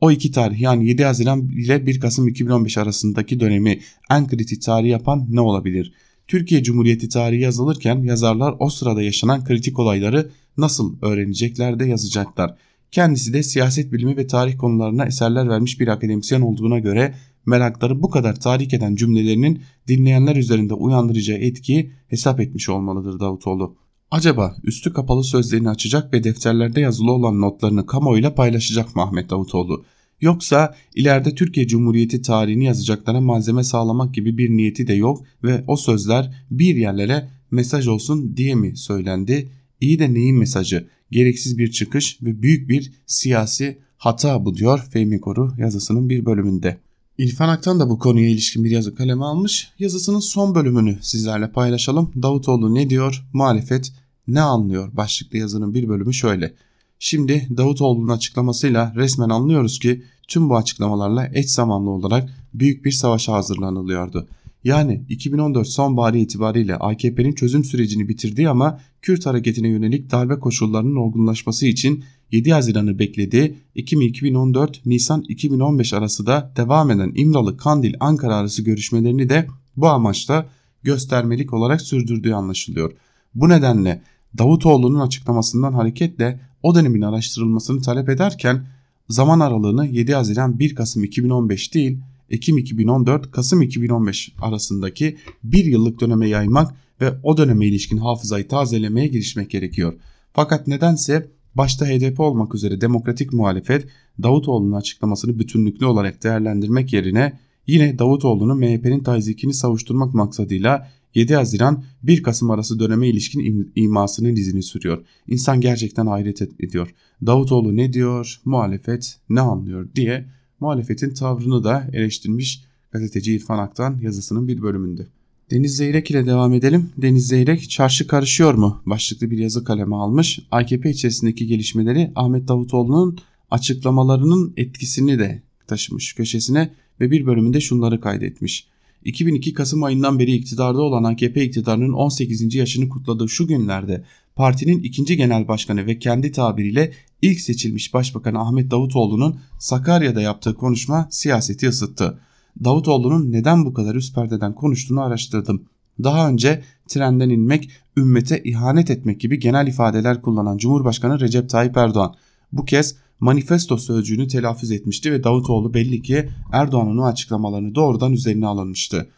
O iki tarih yani 7 Haziran ile 1 Kasım 2015 arasındaki dönemi en kritik tarih yapan ne olabilir? Türkiye Cumhuriyeti tarihi yazılırken yazarlar o sırada yaşanan kritik olayları nasıl öğrenecekler de yazacaklar. Kendisi de siyaset bilimi ve tarih konularına eserler vermiş bir akademisyen olduğuna göre merakları bu kadar tahrik eden cümlelerinin dinleyenler üzerinde uyandıracağı etkiyi hesap etmiş olmalıdır Davutoğlu. Acaba üstü kapalı sözlerini açacak ve defterlerde yazılı olan notlarını kamuoyuyla paylaşacak mı Ahmet Davutoğlu? Yoksa ileride Türkiye Cumhuriyeti tarihini yazacaklara malzeme sağlamak gibi bir niyeti de yok ve o sözler bir yerlere mesaj olsun diye mi söylendi? İyi de neyin mesajı? Gereksiz bir çıkış ve büyük bir siyasi hata bu diyor Fehmi Koru yazısının bir bölümünde. İrfan Aktan da bu konuya ilişkin bir yazı kaleme almış. Yazısının son bölümünü sizlerle paylaşalım. Davutoğlu ne diyor? Muhalefet ne anlıyor? Başlıklı yazının bir bölümü şöyle. Şimdi Davutoğlu'nun açıklamasıyla resmen anlıyoruz ki tüm bu açıklamalarla eş zamanlı olarak büyük bir savaşa hazırlanılıyordu. Yani 2014 sonbaharı itibariyle AKP'nin çözüm sürecini bitirdiği ama Kürt hareketine yönelik darbe koşullarının olgunlaşması için 7 Haziran'ı beklediği Ekim 2014 Nisan 2015 arası da devam eden İmralı Kandil Ankara arası görüşmelerini de bu amaçla göstermelik olarak sürdürdüğü anlaşılıyor. Bu nedenle Davutoğlu'nun açıklamasından hareketle o dönemin araştırılmasını talep ederken zaman aralığını 7 Haziran 1 Kasım 2015 değil Ekim 2014 Kasım 2015 arasındaki bir yıllık döneme yaymak ve o döneme ilişkin hafızayı tazelemeye girişmek gerekiyor. Fakat nedense başta HDP olmak üzere demokratik muhalefet Davutoğlu'nun açıklamasını bütünlüklü olarak değerlendirmek yerine yine Davutoğlu'nun MHP'nin tazikini savuşturmak maksadıyla 7 Haziran 1 Kasım arası döneme ilişkin imasının izini sürüyor. İnsan gerçekten hayret ediyor. Davutoğlu ne diyor, muhalefet ne anlıyor diye muhalefetin tavrını da eleştirmiş gazeteci İrfan Aktan yazısının bir bölümünde. Deniz Zeyrek ile devam edelim. Deniz Zeyrek çarşı karışıyor mu başlıklı bir yazı kaleme almış. AKP içerisindeki gelişmeleri Ahmet Davutoğlu'nun açıklamalarının etkisini de taşımış köşesine ve bir bölümünde şunları kaydetmiş. 2002 Kasım ayından beri iktidarda olan AKP iktidarının 18. yaşını kutladığı şu günlerde partinin ikinci genel başkanı ve kendi tabiriyle ilk seçilmiş başbakan Ahmet Davutoğlu'nun Sakarya'da yaptığı konuşma siyaseti ısıttı. Davutoğlu'nun neden bu kadar üst perdeden konuştuğunu araştırdım. Daha önce trenden inmek, ümmete ihanet etmek gibi genel ifadeler kullanan Cumhurbaşkanı Recep Tayyip Erdoğan bu kez manifesto sözcüğünü telaffuz etmişti ve Davutoğlu belli ki Erdoğan'ın o açıklamalarını doğrudan üzerine alınmıştı.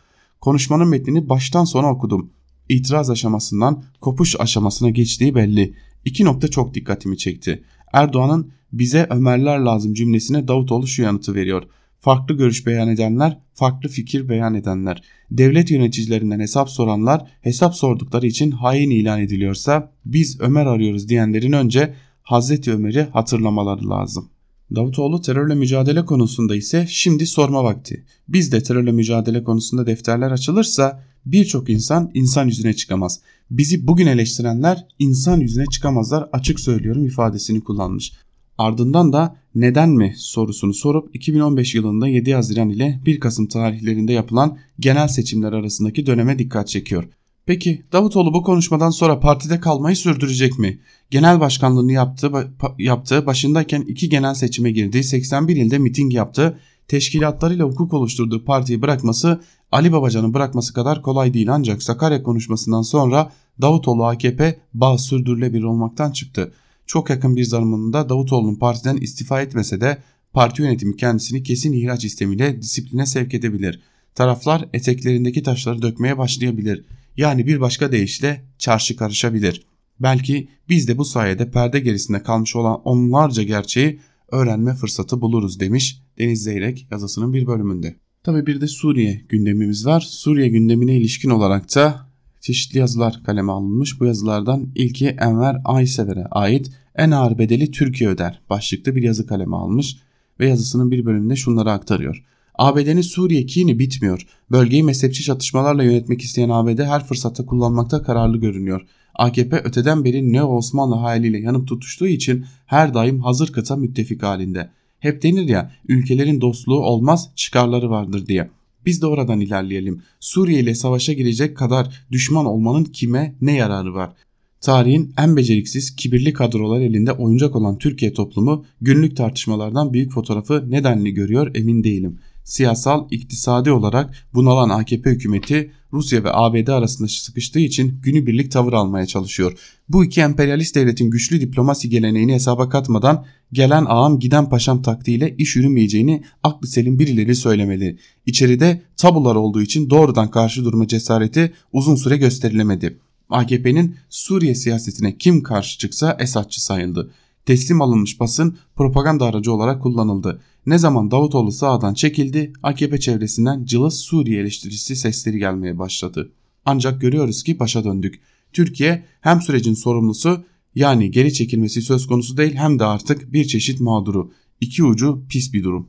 Konuşmanın metnini baştan sona okudum. İtiraz aşamasından kopuş aşamasına geçtiği belli. İki nokta çok dikkatimi çekti. Erdoğan'ın bize Ömerler lazım cümlesine Davutoğlu şu yanıtı veriyor. Farklı görüş beyan edenler, farklı fikir beyan edenler, devlet yöneticilerinden hesap soranlar hesap sordukları için hain ilan ediliyorsa biz Ömer arıyoruz diyenlerin önce Hazreti Ömer'i hatırlamaları lazım. Davutoğlu terörle mücadele konusunda ise şimdi sorma vakti. Biz de terörle mücadele konusunda defterler açılırsa birçok insan insan yüzüne çıkamaz. Bizi bugün eleştirenler insan yüzüne çıkamazlar açık söylüyorum ifadesini kullanmış. Ardından da neden mi sorusunu sorup 2015 yılında 7 Haziran ile 1 Kasım tarihlerinde yapılan genel seçimler arasındaki döneme dikkat çekiyor. Peki Davutoğlu bu konuşmadan sonra partide kalmayı sürdürecek mi? Genel başkanlığını yaptığı, yaptığı başındayken iki genel seçime girdiği 81 ilde miting yaptı. Teşkilatlarıyla hukuk oluşturduğu partiyi bırakması Ali Babacan'ı bırakması kadar kolay değil ancak Sakarya konuşmasından sonra Davutoğlu AKP bağ sürdürülebilir olmaktan çıktı. Çok yakın bir zamanında Davutoğlu'nun partiden istifa etmese de parti yönetimi kendisini kesin ihraç istemiyle disipline sevk edebilir. Taraflar eteklerindeki taşları dökmeye başlayabilir. Yani bir başka deyişle çarşı karışabilir. Belki biz de bu sayede perde gerisinde kalmış olan onlarca gerçeği öğrenme fırsatı buluruz demiş Deniz Zeyrek yazısının bir bölümünde. Tabi bir de Suriye gündemimiz var. Suriye gündemine ilişkin olarak da çeşitli yazılar kaleme alınmış. Bu yazılardan ilki Enver Aysever'e ait en ağır bedeli Türkiye öder başlıklı bir yazı kaleme almış ve yazısının bir bölümünde şunları aktarıyor. ABD'nin Suriye kini bitmiyor. Bölgeyi mezhepçi çatışmalarla yönetmek isteyen ABD her fırsatta kullanmakta kararlı görünüyor. AKP öteden beri Neo Osmanlı hayaliyle yanıp tutuştuğu için her daim hazır kıta müttefik halinde. Hep denir ya ülkelerin dostluğu olmaz çıkarları vardır diye. Biz de oradan ilerleyelim. Suriye ile savaşa girecek kadar düşman olmanın kime ne yararı var? Tarihin en beceriksiz, kibirli kadrolar elinde oyuncak olan Türkiye toplumu günlük tartışmalardan büyük fotoğrafı nedenli görüyor emin değilim. Siyasal, iktisadi olarak bunalan AKP hükümeti Rusya ve ABD arasında sıkıştığı için günübirlik tavır almaya çalışıyor. Bu iki emperyalist devletin güçlü diplomasi geleneğini hesaba katmadan gelen ağam giden paşam taktiğiyle iş yürümeyeceğini aklı selim birileri söylemeli. İçeride tabular olduğu için doğrudan karşı durma cesareti uzun süre gösterilemedi. AKP'nin Suriye siyasetine kim karşı çıksa Esadçı sayıldı. Teslim alınmış basın propaganda aracı olarak kullanıldı. Ne zaman Davutoğlu sağdan çekildi AKP çevresinden cılız Suriye eleştirisi sesleri gelmeye başladı. Ancak görüyoruz ki başa döndük. Türkiye hem sürecin sorumlusu yani geri çekilmesi söz konusu değil hem de artık bir çeşit mağduru. İki ucu pis bir durum.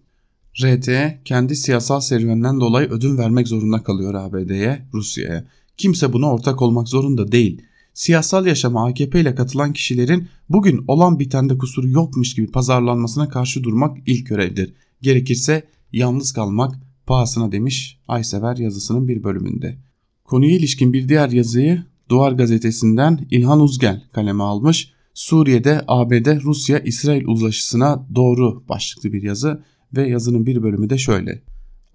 RT kendi siyasal serüvenden dolayı ödün vermek zorunda kalıyor ABD'ye, Rusya'ya. Kimse buna ortak olmak zorunda değil. Siyasal yaşama AKP ile katılan kişilerin bugün olan bitende kusuru yokmuş gibi pazarlanmasına karşı durmak ilk görevdir. Gerekirse yalnız kalmak pahasına demiş Aysever yazısının bir bölümünde. Konuya ilişkin bir diğer yazıyı Duvar gazetesinden İlhan Uzgel kaleme almış. Suriye'de ABD Rusya İsrail uzlaşısına doğru başlıklı bir yazı ve yazının bir bölümü de şöyle.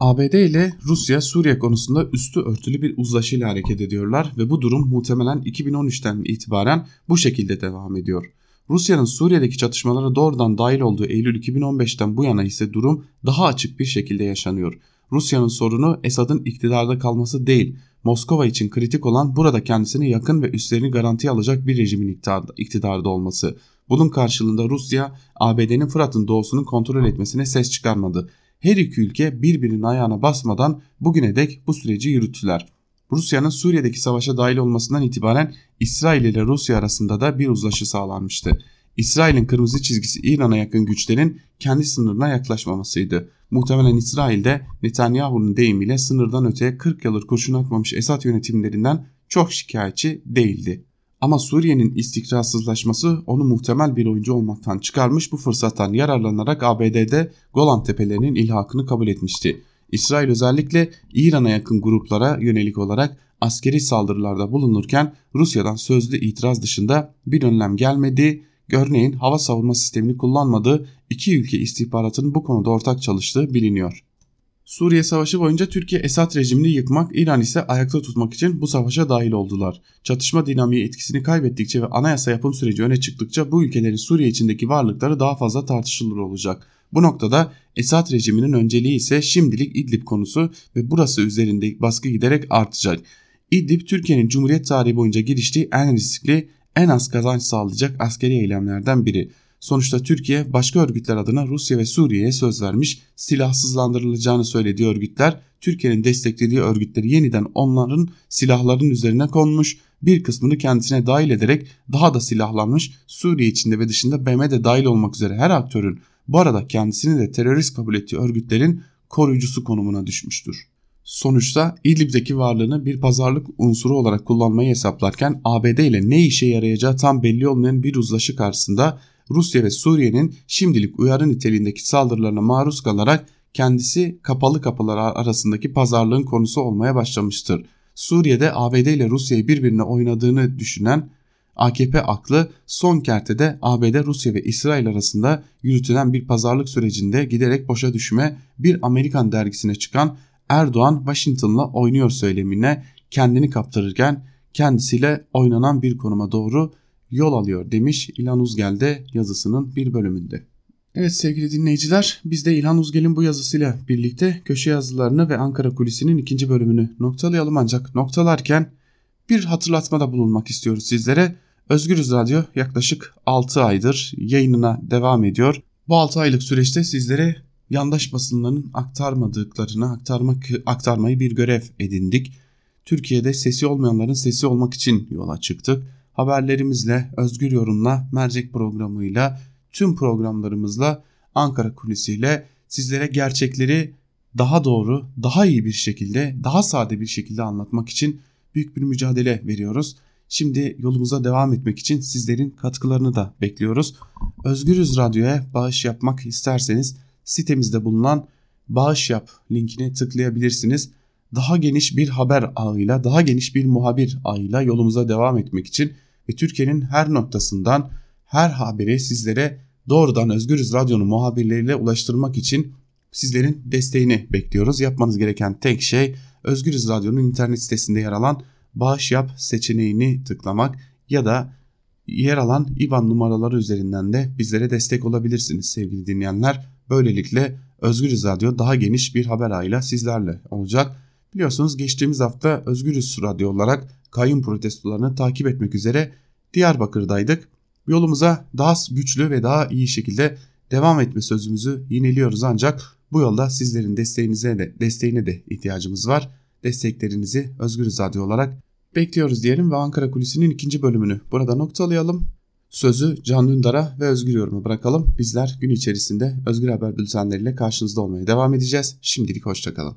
ABD ile Rusya Suriye konusunda üstü örtülü bir uzlaşıyla hareket ediyorlar ve bu durum muhtemelen 2013'ten itibaren bu şekilde devam ediyor. Rusya'nın Suriye'deki çatışmalara doğrudan dahil olduğu Eylül 2015'ten bu yana ise durum daha açık bir şekilde yaşanıyor. Rusya'nın sorunu Esad'ın iktidarda kalması değil, Moskova için kritik olan burada kendisine yakın ve üstlerini garantiye alacak bir rejimin iktidarda olması. Bunun karşılığında Rusya, ABD'nin Fırat'ın doğusunu kontrol etmesine ses çıkarmadı. Her iki ülke birbirinin ayağına basmadan bugüne dek bu süreci yürüttüler. Rusya'nın Suriye'deki savaşa dahil olmasından itibaren İsrail ile Rusya arasında da bir uzlaşı sağlanmıştı. İsrail'in kırmızı çizgisi İran'a yakın güçlerin kendi sınırına yaklaşmamasıydı. Muhtemelen İsrail'de Netanyahu'nun deyimiyle sınırdan öteye 40 yıldır kurşun atmamış Esad yönetimlerinden çok şikayetçi değildi. Ama Suriye'nin istikrarsızlaşması onu muhtemel bir oyuncu olmaktan çıkarmış bu fırsattan yararlanarak ABD'de Golan Tepelerinin ilhakını kabul etmişti. İsrail özellikle İran'a yakın gruplara yönelik olarak askeri saldırılarda bulunurken Rusya'dan sözlü itiraz dışında bir önlem gelmedi. Örneğin hava savunma sistemini kullanmadığı iki ülke istihbaratının bu konuda ortak çalıştığı biliniyor. Suriye Savaşı boyunca Türkiye Esad rejimini yıkmak, İran ise ayakta tutmak için bu savaşa dahil oldular. Çatışma dinamiği etkisini kaybettikçe ve anayasa yapım süreci öne çıktıkça bu ülkelerin Suriye içindeki varlıkları daha fazla tartışılır olacak. Bu noktada Esad rejiminin önceliği ise şimdilik İdlib konusu ve burası üzerinde baskı giderek artacak. İdlib Türkiye'nin Cumhuriyet tarihi boyunca giriştiği en riskli, en az kazanç sağlayacak askeri eylemlerden biri. Sonuçta Türkiye başka örgütler adına Rusya ve Suriye'ye söz vermiş, silahsızlandırılacağını söylediği örgütler Türkiye'nin desteklediği örgütleri yeniden onların silahların üzerine konmuş, bir kısmını kendisine dahil ederek daha da silahlanmış Suriye içinde ve dışında BM de dahil olmak üzere her aktörün bu arada kendisini de terörist kabul ettiği örgütlerin koruyucusu konumuna düşmüştür. Sonuçta İdlib'deki varlığını bir pazarlık unsuru olarak kullanmayı hesaplarken ABD ile ne işe yarayacağı tam belli olmayan bir uzlaşı karşısında Rusya ve Suriye'nin şimdilik uyarı niteliğindeki saldırılarına maruz kalarak kendisi kapalı kapılar arasındaki pazarlığın konusu olmaya başlamıştır. Suriye'de ABD ile Rusya'yı birbirine oynadığını düşünen AKP aklı son kertede ABD, Rusya ve İsrail arasında yürütülen bir pazarlık sürecinde giderek boşa düşme bir Amerikan dergisine çıkan Erdoğan Washington'la oynuyor söylemine kendini kaptırırken kendisiyle oynanan bir konuma doğru yol alıyor demiş İlhan Uzgel'de yazısının bir bölümünde. Evet sevgili dinleyiciler biz de İlhan Uzgel'in bu yazısıyla birlikte köşe yazılarını ve Ankara Kulisi'nin ikinci bölümünü noktalayalım ancak noktalarken bir hatırlatmada bulunmak istiyoruz sizlere. Özgürüz Radyo yaklaşık 6 aydır yayınına devam ediyor. Bu 6 aylık süreçte sizlere yandaş basınlarının aktarmadıklarını aktarmak, aktarmayı bir görev edindik. Türkiye'de sesi olmayanların sesi olmak için yola çıktık haberlerimizle, özgür yorumla, mercek programıyla, tüm programlarımızla, Ankara kulisiyle sizlere gerçekleri daha doğru, daha iyi bir şekilde, daha sade bir şekilde anlatmak için büyük bir mücadele veriyoruz. Şimdi yolumuza devam etmek için sizlerin katkılarını da bekliyoruz. Özgürüz Radyo'ya bağış yapmak isterseniz sitemizde bulunan bağış yap linkine tıklayabilirsiniz. Daha geniş bir haber ağıyla, daha geniş bir muhabir ağıyla yolumuza devam etmek için ve Türkiye'nin her noktasından her haberi sizlere doğrudan Özgürüz Radyo'nun muhabirleriyle ulaştırmak için sizlerin desteğini bekliyoruz. Yapmanız gereken tek şey Özgürüz Radyo'nun internet sitesinde yer alan bağış yap seçeneğini tıklamak ya da yer alan IBAN numaraları üzerinden de bizlere destek olabilirsiniz sevgili dinleyenler. Böylelikle Özgürüz Radyo daha geniş bir haber ağıyla sizlerle olacak. Biliyorsunuz geçtiğimiz hafta Özgürüz Radyo olarak kayyum protestolarını takip etmek üzere Diyarbakır'daydık. Yolumuza daha güçlü ve daha iyi şekilde devam etme sözümüzü yineliyoruz ancak bu yolda sizlerin desteğinize de desteğine de ihtiyacımız var. Desteklerinizi Özgürüz Radyo olarak bekliyoruz diyelim ve Ankara Kulisi'nin ikinci bölümünü burada noktalayalım. Sözü Can Dündar'a ve Özgür Yorum'a bırakalım. Bizler gün içerisinde Özgür Haber bültenleriyle karşınızda olmaya devam edeceğiz. Şimdilik hoşçakalın.